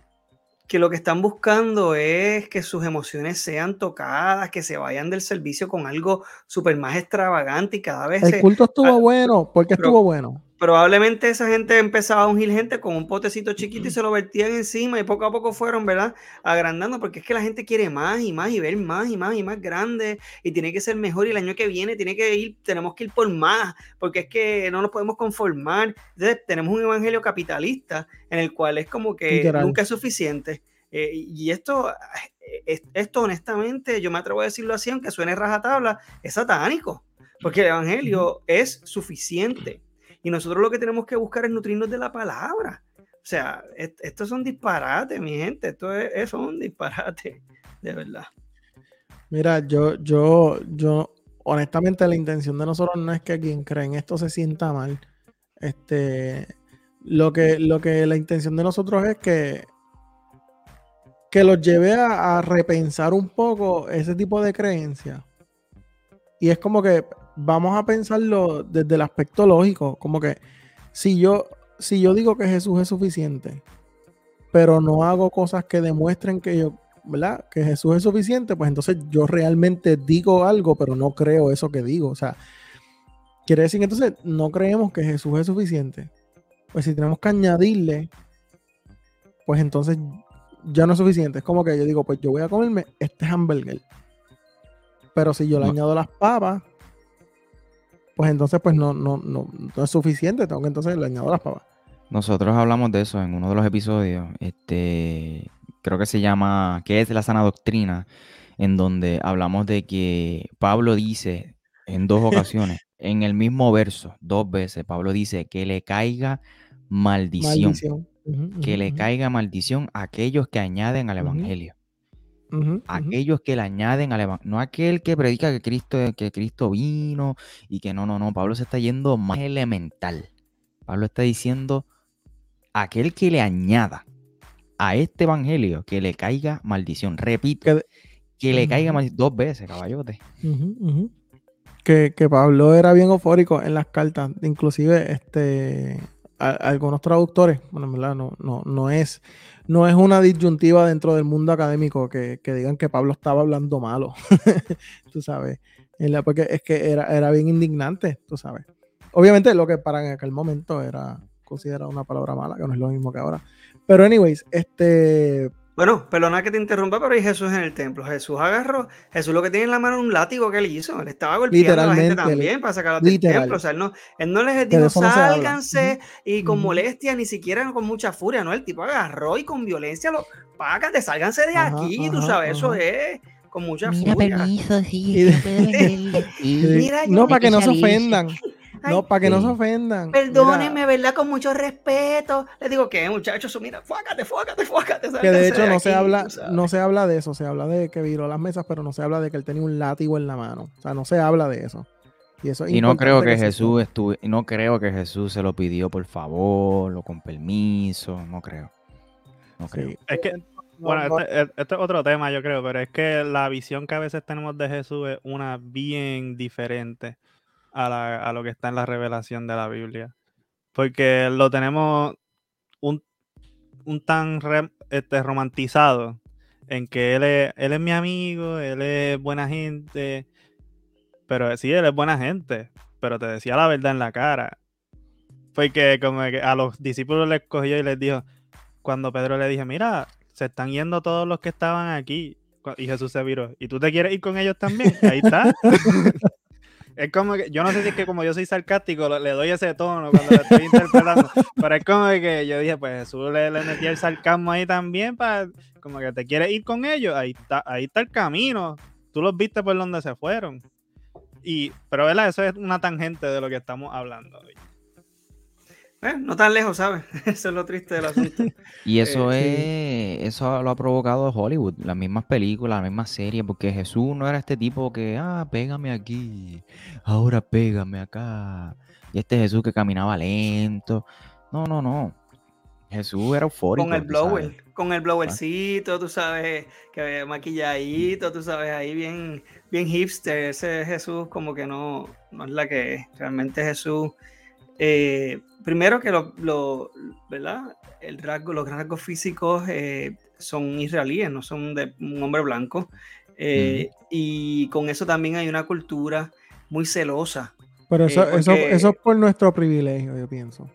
que lo que están buscando es que sus emociones sean tocadas, que se vayan del servicio con algo súper más extravagante y cada vez... El culto estuvo bueno, porque estuvo bueno. Probablemente esa gente empezaba a ungir gente con un potecito chiquito y se lo vertían encima y poco a poco fueron, ¿verdad? Agrandando, porque es que la gente quiere más y más y ver más y más y más grande y tiene que ser mejor y el año que viene tiene que ir, tenemos que ir por más, porque es que no nos podemos conformar. Entonces tenemos un evangelio capitalista en el cual es como que nunca es suficiente. Eh, y esto, eh, esto honestamente, yo me atrevo a decirlo así, aunque suene rajatabla, es satánico, porque el evangelio es suficiente. Y nosotros lo que tenemos que buscar es nutrirnos de la palabra. O sea, estos son disparates, mi gente. Esto es, un disparate, de verdad. Mira, yo, yo, yo, honestamente, la intención de nosotros no es que quien cree en esto se sienta mal. Este, lo que, lo que la intención de nosotros es que, que los lleve a repensar un poco ese tipo de creencias. Y es como que vamos a pensarlo desde el aspecto lógico, como que si yo, si yo digo que Jesús es suficiente, pero no hago cosas que demuestren que yo, ¿verdad? Que Jesús es suficiente, pues entonces yo realmente digo algo, pero no creo eso que digo. O sea, quiere decir que entonces no creemos que Jesús es suficiente. Pues si tenemos que añadirle, pues entonces ya no es suficiente. Es como que yo digo, pues yo voy a comerme este hamburger. Pero si yo le añado las papas, pues entonces pues no, no, no, es suficiente, tengo que entonces le añado las papas. Nosotros hablamos de eso en uno de los episodios, este, creo que se llama ¿Qué es la sana doctrina? En donde hablamos de que Pablo dice en dos ocasiones, en el mismo verso, dos veces, Pablo dice que le caiga maldición. que le caiga maldición a aquellos que añaden al Evangelio aquellos que le añaden al evangelio, no aquel que predica que Cristo, que Cristo vino y que no, no, no, Pablo se está yendo más elemental. Pablo está diciendo aquel que le añada a este evangelio que le caiga maldición. Repito, que, le caiga maldición dos veces, caballote. Que, que, Pablo era bien eufórico en las cartas, inclusive este algunos traductores, bueno, en verdad no, no, no, es, no es una disyuntiva dentro del mundo académico que, digan que Pablo estaba hablando malo, tú sabes, porque es que era, era bien indignante, tú sabes. Obviamente lo que para en aquel momento era considerado una palabra mala, que no es lo mismo que ahora. Pero anyways, este bueno, perdona que te interrumpa, pero hay Jesús en el templo. Jesús agarró, Jesús lo que tiene en la mano es un látigo que él hizo. Él estaba golpeando a la gente también para sacarlos del templo. O sea, él no, él no les dijo, sálganse y con molestia, ni siquiera con mucha furia, ¿no? El tipo agarró y con violencia lo, págate, sálganse de aquí, tú sabes, eso es con mucha Mira, Permiso, sí, Mira, no, para que no se ofendan no, para que no se ofendan. Perdónenme, ¿verdad? Con mucho respeto. Les digo que, muchachos, mira, fuácate, fuácate, fuácate. Que de hecho no se habla, no se habla de eso, se habla de que viró las mesas, pero no se habla de que él tenía un látigo en la mano. O sea, no se habla de eso. Y, eso y no creo que, Jesús estuvo, no creo que Jesús se lo pidió por favor o con permiso, no creo. No creo. Es que bueno, este, este, es otro tema, yo creo, pero es que la visión que a veces tenemos de Jesús es una bien diferente a, lo que está en la revelación de la Biblia. Porque lo tenemos un, tan este, romantizado en que él es, él es mi amigo, él es buena gente. Pero sí, él es buena gente, pero te decía la verdad en la cara. Porque como que a los discípulos les cogió y les dijo, cuando Pedro le dije, mira, se están yendo todos los que estaban aquí. Y Jesús se viró, ¿y tú te quieres ir con ellos también? Ahí está. Es como que, yo no sé si es que como yo soy sarcástico, le doy ese tono cuando le estoy interpretando, pero es como que yo dije, pues Jesús le, le metí el sarcasmo ahí también, para como que te quieres ir con ellos, ahí está, ahí está el camino, tú los viste por donde se fueron. Y, pero ¿verdad? eso es una tangente de lo que estamos hablando hoy. Eh, no tan lejos, ¿sabes? Eso es lo triste del asunto. y eso eh, es, eso lo ha provocado Hollywood, las mismas películas, las mismas series, porque Jesús no era este tipo que, ah, pégame aquí, ahora pégame acá. Y este Jesús que caminaba lento. No, no, no. Jesús era eufórico. Con el blower, con el blowercito, tú sabes, que maquilladito, tú sabes, ahí bien, bien hipster. Ese Jesús como que no, no es la que es. Realmente Jesús eh, primero que lo, ¿verdad? El rasgo, los rasgos físicos eh, son israelíes, no son de un hombre blanco. Eh, y con eso también hay una cultura muy celosa. Pero eso, eso, eso, es por nuestro privilegio, yo pienso.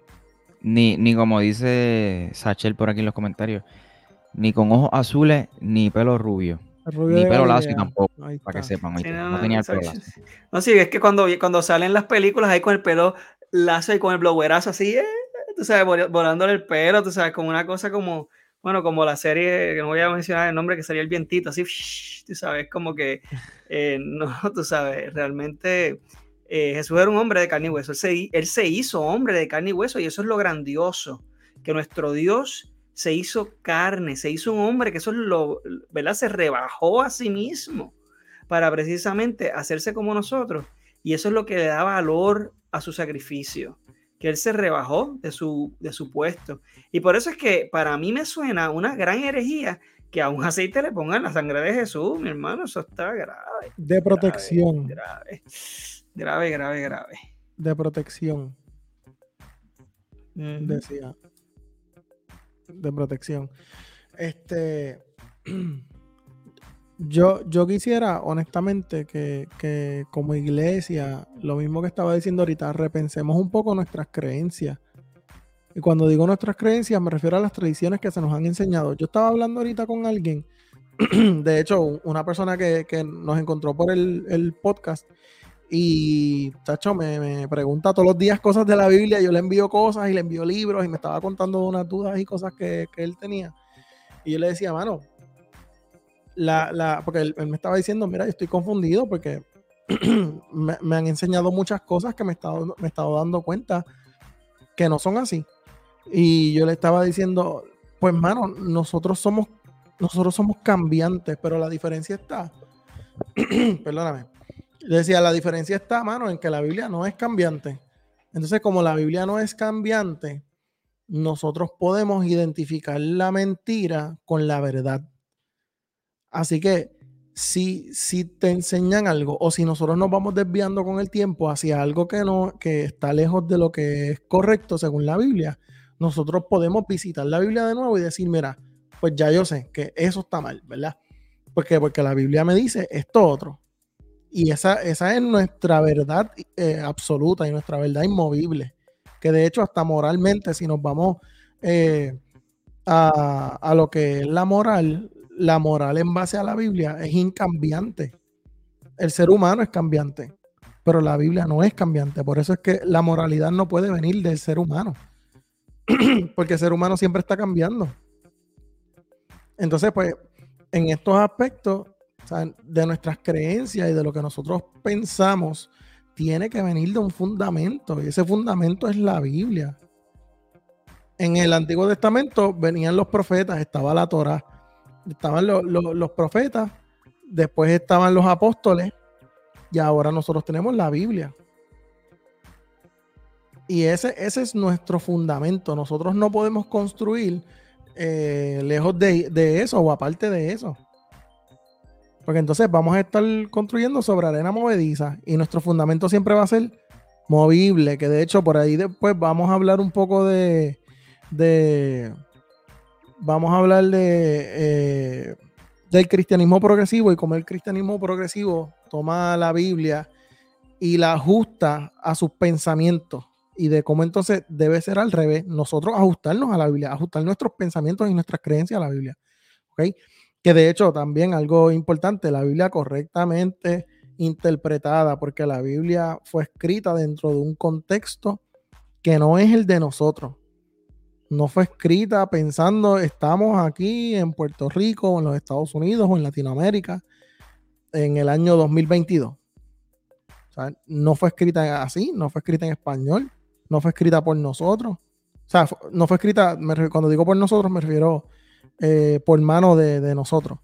Ni, ni como dice Sachel por aquí en los comentarios, ni con ojos azules, ni pelo rubio. Ni pelo lacio tampoco, para que sepan. no, tenía el pelo lacio. No, sí, es que cuando, cuando salen las películas ahí con el pelo y con el blowerazo así, eh, tú sabes, volándole el pelo, tú sabes, como una cosa como, bueno, como la serie, que no voy a mencionar el nombre, que sería el vientito, así, tú sabes, como que, eh, no, tú sabes, realmente eh, Jesús era un hombre de carne y hueso, él se, él se hizo hombre de carne y hueso y eso es lo grandioso, que nuestro Dios se hizo carne, se hizo un hombre, que eso es lo, ¿verdad? Se rebajó a sí mismo para precisamente hacerse como nosotros. Y eso es lo que le da valor a su sacrificio, que él se rebajó de su, de su puesto. Y por eso es que para mí me suena una gran herejía que a un aceite le pongan la sangre de Jesús, mi hermano, eso está grave. De protección. Grave, grave, grave, grave. De protección. Decía. De protección. Este. Yo, yo quisiera, honestamente, que, como iglesia, lo mismo que estaba diciendo ahorita, repensemos un poco nuestras creencias. Y cuando digo nuestras creencias, me refiero a las tradiciones que se nos han enseñado. Yo estaba hablando ahorita con alguien, de hecho, una persona que, nos encontró por el, podcast, y Tacho me, me, pregunta todos los días cosas de la Biblia. Yo le envío cosas y le envío libros y me estaba contando unas dudas y cosas que, que él tenía. Y yo le decía, mano, la, porque él, me estaba diciendo, mira, yo estoy confundido porque me, han enseñado muchas cosas que me he, estado, me estado dando cuenta que no son así. Y yo le estaba diciendo, pues mano, nosotros somos, nosotros somos cambiantes, pero la diferencia está, perdóname, decía, la diferencia está, mano, en que la Biblia no es cambiante. Entonces, como la Biblia no es cambiante, nosotros podemos identificar la mentira con la verdad. Así que si, si te enseñan algo o si nosotros nos vamos desviando con el tiempo hacia algo que, no, que está lejos de lo que es correcto según la Biblia, nosotros podemos visitar la Biblia de nuevo y decir, mira, pues ya yo sé que eso está mal, ¿verdad? Porque, porque la Biblia me dice esto otro. Y esa, esa es nuestra verdad eh, absoluta y nuestra verdad inmovible. Que de hecho, hasta moralmente, si nos vamos eh, a, a, lo que es la moral, la moral en base a la Biblia es incambiante. El ser humano es cambiante, pero la Biblia no es cambiante. Por eso es que la moralidad no puede venir del ser humano. Porque el ser humano siempre está cambiando. Entonces, pues, en estos aspectos de nuestras creencias y de lo que nosotros pensamos, tiene que venir de un fundamento. Y ese fundamento es la Biblia. En el Antiguo Testamento venían los profetas, estaba la Torah estaban los profetas, después estaban los apóstoles y ahora nosotros tenemos la Biblia. Y ese, ese es nuestro fundamento. Nosotros no podemos construir eh, lejos de, de, eso o aparte de eso. Porque entonces vamos a estar construyendo sobre arena movediza y nuestro fundamento siempre va a ser movible. Que de hecho por ahí después vamos a hablar un poco de, de vamos a hablar de, eh, del cristianismo progresivo y cómo el cristianismo progresivo toma la Biblia y la ajusta a sus pensamientos y de cómo entonces debe ser al revés, nosotros ajustarnos a la Biblia, ajustar nuestros pensamientos y nuestras creencias a la Biblia. ¿okay? Que de hecho también algo importante, la Biblia correctamente interpretada, porque la Biblia fue escrita dentro de un contexto que no es el de nosotros no fue escrita pensando estamos aquí en Puerto Rico, o en los Estados Unidos o en Latinoamérica en el año 2022. no fue escrita así, no fue escrita en español, no fue escrita por nosotros. O sea, no fue escrita, cuando digo por nosotros me refiero eh, por mano de, nosotros.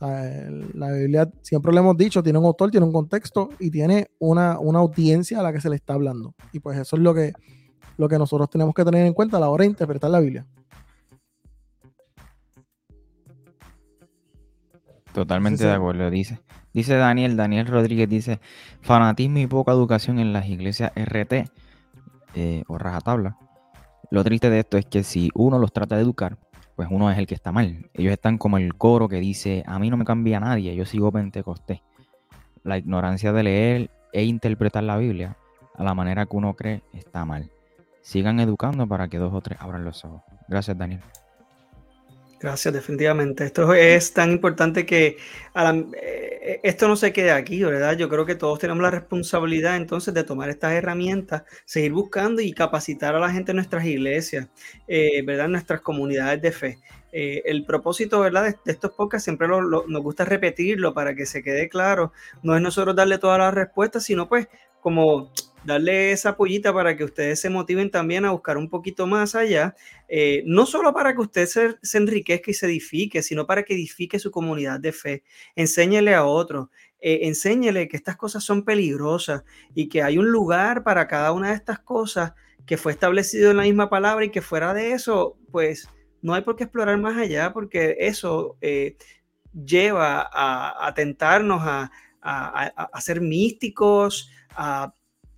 la Biblia, siempre lo hemos dicho, tiene un autor, tiene un contexto y tiene una, una audiencia a la que se le está hablando. Y pues eso es lo que lo que nosotros tenemos que tener en cuenta a la hora de interpretar la Biblia. Totalmente de acuerdo, dice. Dice Daniel, Daniel Rodríguez dice, fanatismo y poca educación en las iglesias RT eh, o rajatabla. Lo triste de esto es que si uno los trata de educar, pues uno es el que está mal. Ellos están como el coro que dice, a mí no me cambia nadie, yo sigo Pentecostés. La ignorancia de leer e interpretar la Biblia a la manera que uno cree está mal sigan educando para que dos o tres abran los ojos. Gracias, Daniel. Gracias, definitivamente. Esto es tan importante que eh, esto no se quede aquí, ¿verdad? Yo creo que todos tenemos la responsabilidad entonces de tomar estas herramientas, seguir buscando y capacitar a la gente en nuestras iglesias, eh, ¿verdad? En nuestras comunidades de fe. Eh, el propósito, ¿verdad? De, estos podcasts siempre nos gusta repetirlo para que se quede claro. No es nosotros darle todas las respuestas, sino pues como darle esa pollita para que ustedes se motiven también a buscar un poquito más allá, eh, no solo para que usted se, enriquezca y se edifique, sino para que edifique su comunidad de fe. Enséñele a otros, eh, enséñele que estas cosas son peligrosas y que hay un lugar para cada una de estas cosas que fue establecido en la misma palabra y que fuera de eso, pues no hay por qué explorar más allá porque eso eh, lleva a, tentarnos a, a ser místicos, a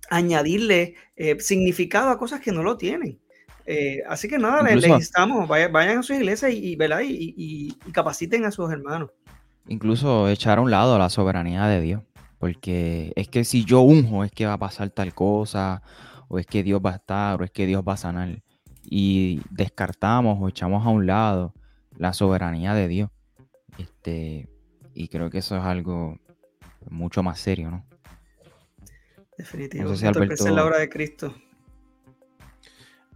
añadirle eh, significado a cosas que no lo tienen. Eh, así que nada, les, instamos, vayan, a su iglesia y, y, capaciten a sus hermanos. Incluso echar a un lado la soberanía de Dios, porque es que si yo unjo es que va a pasar tal cosa, o es que Dios va a estar, o es que Dios va a sanar. Y descartamos o echamos a un lado la soberanía de Dios. Este, y creo que eso es algo mucho más serio, ¿no? Definitivo. No la obra de Cristo.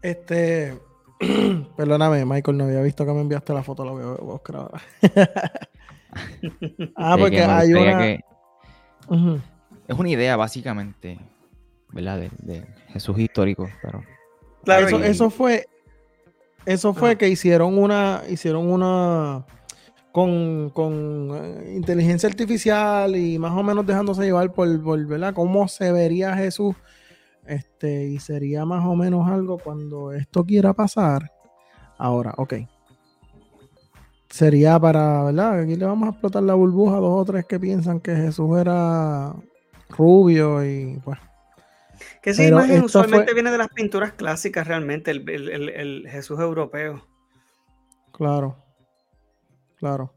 Este, perdóname, Michael, no había visto que me enviaste la foto, lo voy a buscar ahora. ah, porque hay una... Es una idea, básicamente, ¿verdad? De, Jesús histórico, pero... Claro, eso, eso fue... Eso fue que hicieron una... Hicieron una con, eh, inteligencia artificial y más o menos dejándose llevar por, por ¿verdad? cómo se vería Jesús. Este, y sería más o menos algo cuando esto quiera pasar. Ahora, ok. sería para, ¿verdad? Aquí le vamos a explotar la burbuja a dos o tres que piensan que Jesús era rubio y pues. Que esa imagen usualmente viene de las pinturas clásicas realmente, el, Jesús europeo. Claro, claro.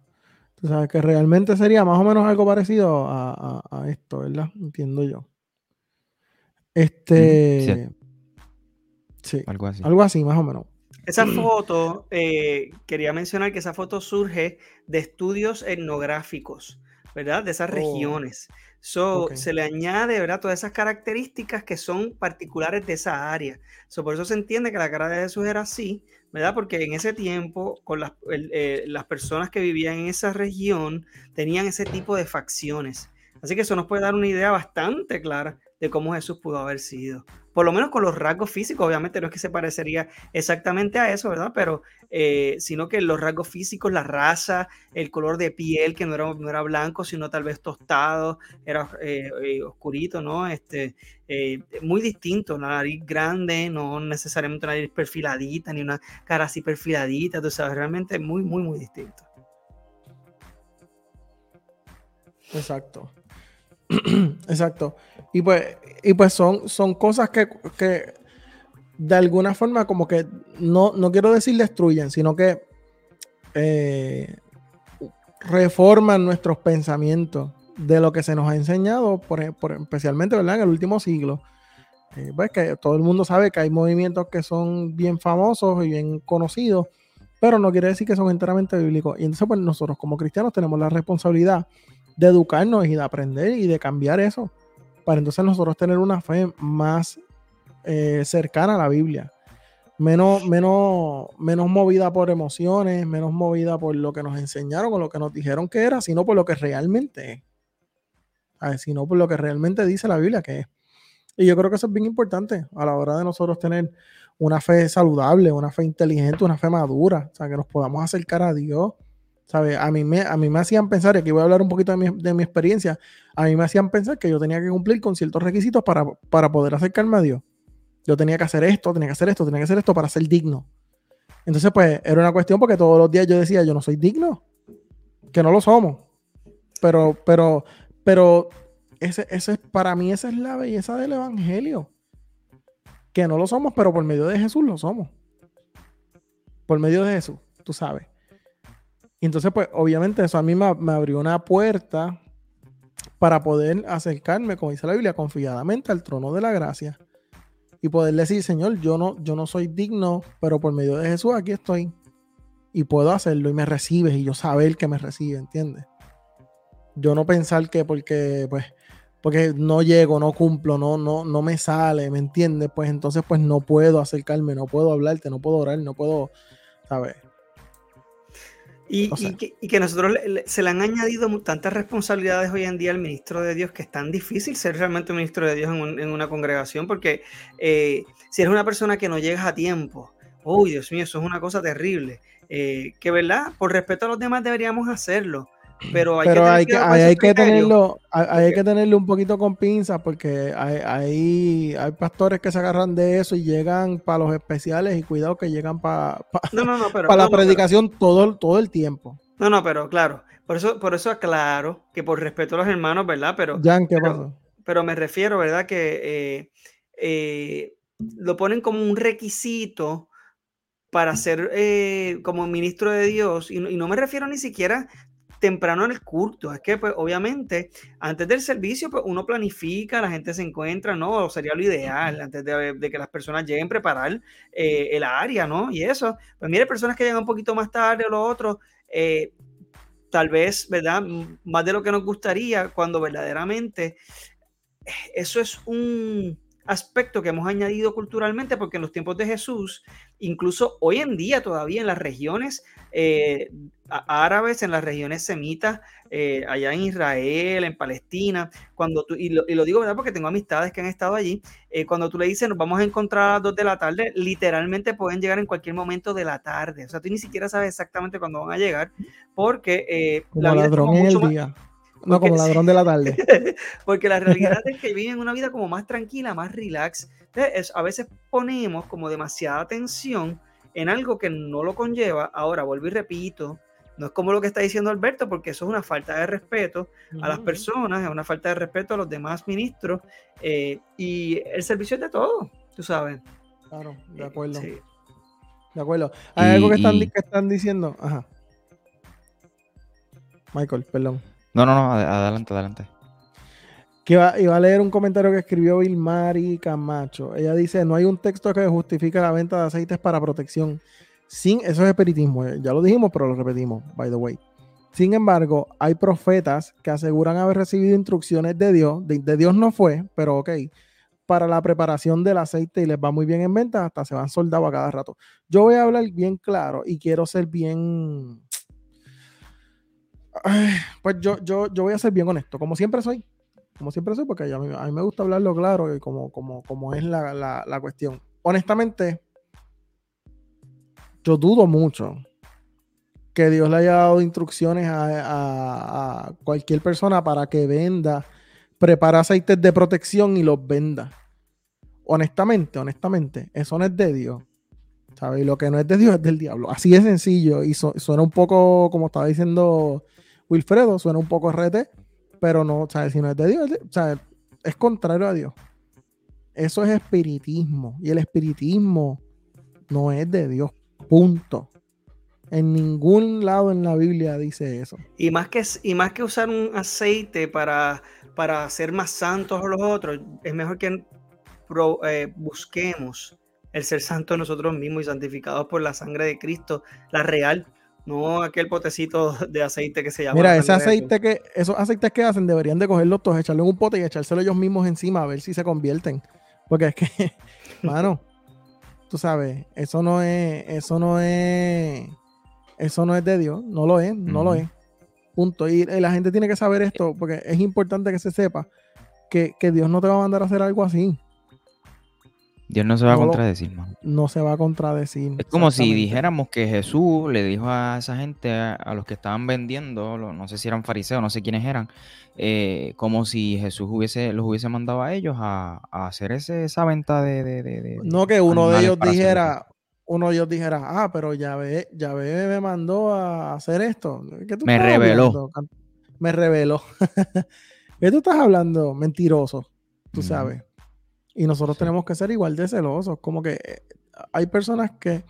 Tú sabes que realmente sería más o menos algo parecido a, esto, ¿verdad? Entiendo yo. Este. sí. Algo así. Algo así, más o menos. Esa foto, eh, quería mencionar que esa foto surge de estudios etnográficos, ¿verdad? De esas oh, regiones. So, Se le añade, ¿verdad? Todas esas características que son particulares de esa área. So, por eso se entiende que la cara de Jesús era así, ¿verdad? Porque en ese tiempo, con las, eh, las personas que vivían en esa región tenían ese tipo de facciones. Así que eso nos puede dar una idea bastante clara de cómo Jesús pudo haber sido por lo menos con los rasgos físicos, obviamente no es que se parecería exactamente a eso, ¿verdad? Pero, eh, sino que los rasgos físicos, la raza, el color de piel, que no era, no era blanco, sino tal vez tostado, era eh, eh, oscurito, ¿no? Este, muy distinto, una nariz grande, no necesariamente una nariz perfiladita, ni una cara así perfiladita, tú sabes, realmente muy, muy, muy distinto. Exacto. Exacto. Y pues, y pues son, son cosas que, de alguna forma como que no, no quiero decir destruyen, sino que eh, reforman nuestros pensamientos de lo que se nos ha enseñado, por, especialmente ¿verdad? en el último siglo. Eh, pues que todo el mundo sabe que hay movimientos que son bien famosos y bien conocidos, pero no quiere decir que son enteramente bíblicos. Y entonces, pues nosotros como cristianos tenemos la responsabilidad de educarnos y de aprender y de cambiar eso, para entonces nosotros tener una fe más eh, cercana a la Biblia, menos, menos, menos movida por emociones, menos movida por lo que nos enseñaron o lo que nos dijeron que era, sino por lo que realmente es, sino por lo que realmente dice la Biblia que es. Y yo creo que eso es bien importante a la hora de nosotros tener una fe saludable, una fe inteligente, una fe madura, o sea, que nos podamos acercar a Dios a mí, me, a mí me hacían pensar, y aquí voy a hablar un poquito de mi, de mi, experiencia, a mí me hacían pensar que yo tenía que cumplir con ciertos requisitos para, para poder acercarme a Dios. Yo tenía que hacer esto, tenía que hacer esto, tenía que hacer esto para ser digno. Entonces, pues, era una cuestión porque todos los días yo decía, yo no soy digno, que no lo somos. Pero, pero, pero, ese, ese, para mí esa es la belleza del Evangelio. Que no lo somos, pero por medio de Jesús lo somos. Por medio de Jesús, tú sabes. Entonces, pues, obviamente eso a mí me, abrió una puerta para poder acercarme, como dice la Biblia, confiadamente al trono de la gracia y poder decir, Señor, yo no, yo no soy digno, pero por medio de Jesús aquí estoy y puedo hacerlo y me recibes y yo saber que me recibe, ¿entiendes? Yo no pensar que porque, pues, porque no llego, no cumplo, no, no, no me sale, ¿me entiendes? Pues entonces, pues no puedo acercarme, no puedo hablarte, no puedo orar, no puedo, ¿sabes? Y, que, nosotros se le han añadido tantas responsabilidades hoy en día al ministro de Dios que es tan difícil ser realmente un ministro de Dios en, una congregación, porque eh, si eres una persona que no llegas a tiempo, uy, Dios mío, eso es una cosa terrible. Eh, que verdad, por respeto a los demás deberíamos hacerlo, pero hay que, hay, que, tenerlo, hay, que tenerlo un poquito con pinzas porque hay, hay, pastores que se agarran de eso y llegan para los especiales y cuidado que llegan para para la predicación todo, todo el tiempo. No, no, pero claro, por eso, por eso aclaro que por respeto a los hermanos, ¿verdad? Pero, ¿qué pero, me refiero, ¿verdad? Que eh, eh, lo ponen como un requisito para ser eh, como ministro de Dios, y y no, me refiero ni siquiera temprano en el culto. Es que, pues, obviamente, antes del servicio, pues, uno planifica, la gente se encuentra, ¿no? Sería lo ideal, antes de, que las personas lleguen a preparar eh, el área, ¿no? Y eso, pues, mire, personas que llegan un poquito más tarde o lo otro, eh, tal vez, ¿verdad? Más de lo que nos gustaría, cuando verdaderamente eso es un aspecto que hemos añadido culturalmente, porque en los tiempos de Jesús, incluso hoy en día todavía en las regiones eh, árabes, en las regiones semitas, eh, allá en Israel, en Palestina, cuando tú, y lo, digo ¿verdad? porque tengo amistades que han estado allí, eh, cuando tú le dices nos vamos a encontrar a las 2 de la tarde, literalmente pueden llegar en cualquier momento de la tarde, o sea, tú ni siquiera sabes exactamente cuándo van a llegar, porque la vida en el día. No, como ladrón de la tarde. porque la realidad es que viven una vida como más tranquila, más relax. a veces ponemos como demasiada atención en algo que no lo conlleva. Ahora, vuelvo y repito, No es como lo que está diciendo Alberto, porque eso es una falta de respeto a las personas, es una falta de respeto a los demás ministros, eh, y el servicio es de todo, tú sabes. Claro, de eh, acuerdo. De acuerdo. Hay algo que están, que están diciendo. Ajá. Michael, perdón. No, no, no, adelante, adelante. Que iba, a leer un comentario que escribió Vilmari Camacho. Ella dice: No hay un texto que justifique la venta de aceites para protección. Sin, eso es espiritismo, eh, ya lo dijimos, pero lo repetimos, by the way. Sin embargo, hay profetas que aseguran haber recibido instrucciones de Dios. De, de Dios no fue, pero ok para la preparación del aceite y les va muy bien en venta, hasta se van soldados a cada rato. Yo voy a hablar bien claro y quiero ser bien. Pues yo, yo, yo voy a ser bien honesto, como siempre soy. Como siempre soy, porque a mí, me gusta hablarlo claro y como, como, como es la, cuestión. Honestamente, yo dudo mucho que Dios le haya dado instrucciones a, a cualquier persona para que venda prepara aceites de protección y los venda. Honestamente, honestamente, eso no es de Dios. ¿Sabes? Y lo que no es de Dios es del diablo. Así de sencillo. Y suena un poco, como estaba diciendo Wilfredo, suena un poco rete, pero no, ¿sabes? Si no es de Dios, es, es contrario a Dios. Eso es espiritismo. Y el espiritismo no es de Dios. Punto. En ningún lado en la Biblia dice eso. Y más que, y más que usar un aceite para para ser más santos a los otros, es mejor que eh, busquemos el ser santo nosotros mismos y santificados por la sangre de Cristo, la real, no aquel potecito de aceite que se llama. Mira, ese aceite que, esos aceites que hacen deberían de cogerlos todos, echarle en un pote y echárselo ellos mismos encima a ver si se convierten. Porque es que, mano, tú sabes, eso no es, eso no es, eso no es de Dios, no lo es, no lo es. Punto. Y, la gente tiene que saber esto, porque es importante que se sepa que, Dios no te va a mandar a hacer algo así. Dios no se va a contradecir, No se va a contradecir. Es como si dijéramos que Jesús le dijo a esa gente, a, los que estaban vendiendo, no sé si eran fariseos, no sé quiénes eran, eh, como si Jesús hubiese, los hubiese mandado a ellos a, hacer ese, esa venta de, No que uno de ellos dijera, uno de ellos dijera, ah, pero ya ve, ya ve, me mandó a hacer esto. me reveló. Me reveló. ¿Qué tú estás hablando? Mentiroso, tú sabes. Y nosotros tenemos que ser igual de celosos. Como que eh, hay personas que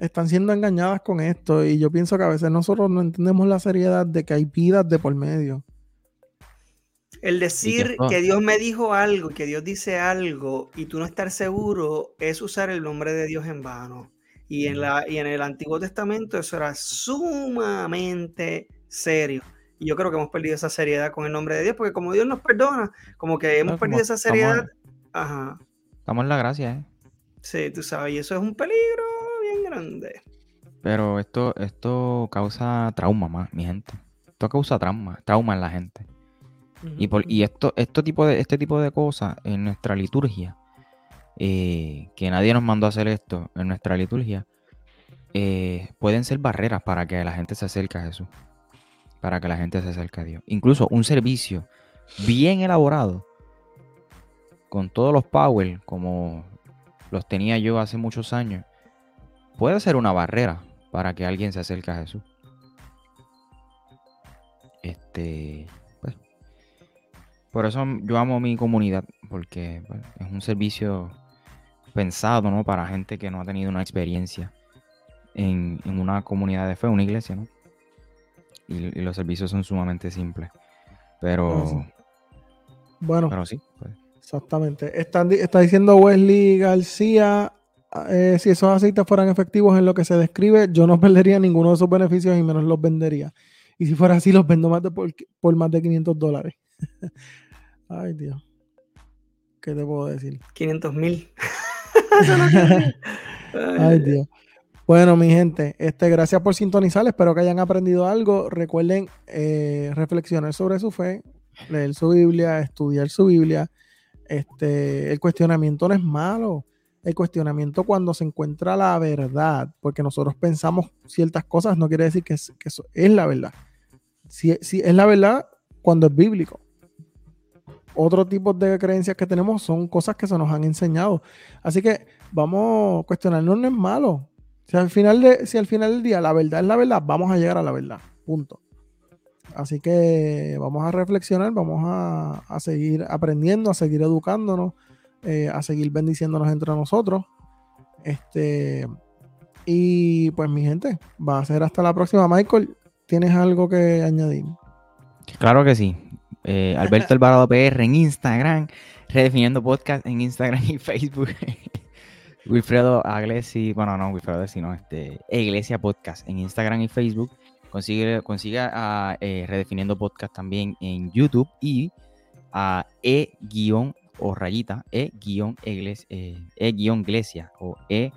están siendo engañadas con esto y yo pienso que a veces nosotros no entendemos la seriedad de que hay vidas de por medio. El decir que Dios me dijo algo, que Dios dice algo y tú no estar seguro es usar el nombre de Dios en vano. Y en, la, y en el Antiguo Testamento eso era sumamente serio. Y yo creo que hemos perdido esa seriedad con el nombre de Dios, porque como Dios nos perdona, como que hemos perdido esa seriedad. Ajá. Estamos en la gracia, ¿eh? Sí, tú sabes, y eso es un peligro bien grande. Pero esto, esto causa trauma, mi gente. Esto causa trauma, trauma en la gente. Y, por, y esto, esto tipo de, este tipo de cosas en nuestra liturgia, eh, que nadie nos mandó a hacer esto en nuestra liturgia, eh, pueden ser barreras para que la gente se acerque a Jesús, para que la gente se acerque a Dios. Incluso un servicio bien elaborado, con todos los power, como los tenía yo hace muchos años, puede ser una barrera para que alguien se acerque a Jesús. Este, por eso yo amo mi comunidad, porque pues, es un servicio pensado, ¿no? Para gente que no ha tenido una experiencia en, una comunidad de fe, una iglesia, ¿no? Y, los servicios son sumamente simples. Pero... Bueno. Pero sí. Pues. Exactamente. está diciendo Wesley García, eh, si esos aceites fueran efectivos en lo que se describe, yo no perdería ninguno de esos beneficios y menos los vendería. Y si fuera así, los vendo más de por, por más de 500 dólares. Ay, Dios. ¿Qué te puedo decir? 500 mil. Ay, Dios. Bueno, mi gente, este, gracias por sintonizar. Espero que hayan aprendido algo. Recuerden eh, reflexionar sobre su fe, leer su Biblia, estudiar su Biblia. Este, el cuestionamiento no es malo. El cuestionamiento cuando se encuentra la verdad, porque nosotros pensamos ciertas cosas, no quiere decir que, eso es la verdad. Si, es la verdad cuando es bíblico otro tipo de creencias que tenemos son cosas que se nos han enseñado. Así que vamos a cuestionarnos, no es malo. Si al, final si al final del día la verdad es la verdad, vamos a llegar a la verdad. Punto. Así que vamos a reflexionar, vamos a, seguir aprendiendo, a seguir educándonos, eh, a seguir bendiciéndonos entre nosotros. Este, y pues mi gente, va a ser hasta la próxima. Michael, ¿tienes algo que añadir? Claro que sí. Eh, Alberto Alvarado PR en Instagram, redefiniendo podcast en Instagram y Facebook. Wilfredo Aglesi, bueno, no, Wilfredo sino este, Iglesia Podcast en Instagram y Facebook. Consigue, consiga a eh, Redefiniendo Podcast también en YouTube y a E- o rayita, E-Iglesia e, o E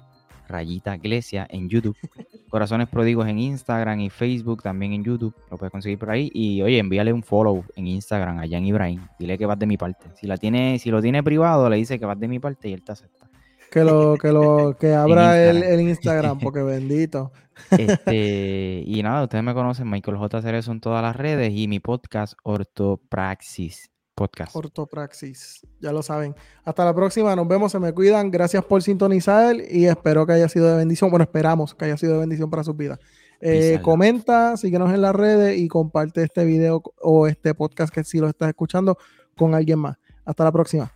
rayita Iglesia en YouTube. Corazones Pródigos en Instagram y Facebook, también en YouTube. Lo puedes conseguir por ahí. Y oye, envíale un follow en Instagram a Jan Ibrahim. Dile que vas de mi parte. Si la tiene, si lo tiene privado, le dice que vas de mi parte y él te acepta. Que lo, que lo, que abra el, el, Instagram, porque bendito. Este, y nada, ustedes me conocen, Michael J. Cerezo en todas las redes y mi podcast Ortopraxis Podcast. Ortopraxis, ya lo saben. Hasta la próxima, nos vemos, se me cuidan. Gracias por sintonizar y espero que haya sido de bendición. Bueno, esperamos que haya sido de bendición para sus vidas. Eh, comenta, síguenos en las redes y comparte este video o este podcast que si lo estás escuchando con alguien más. Hasta la próxima.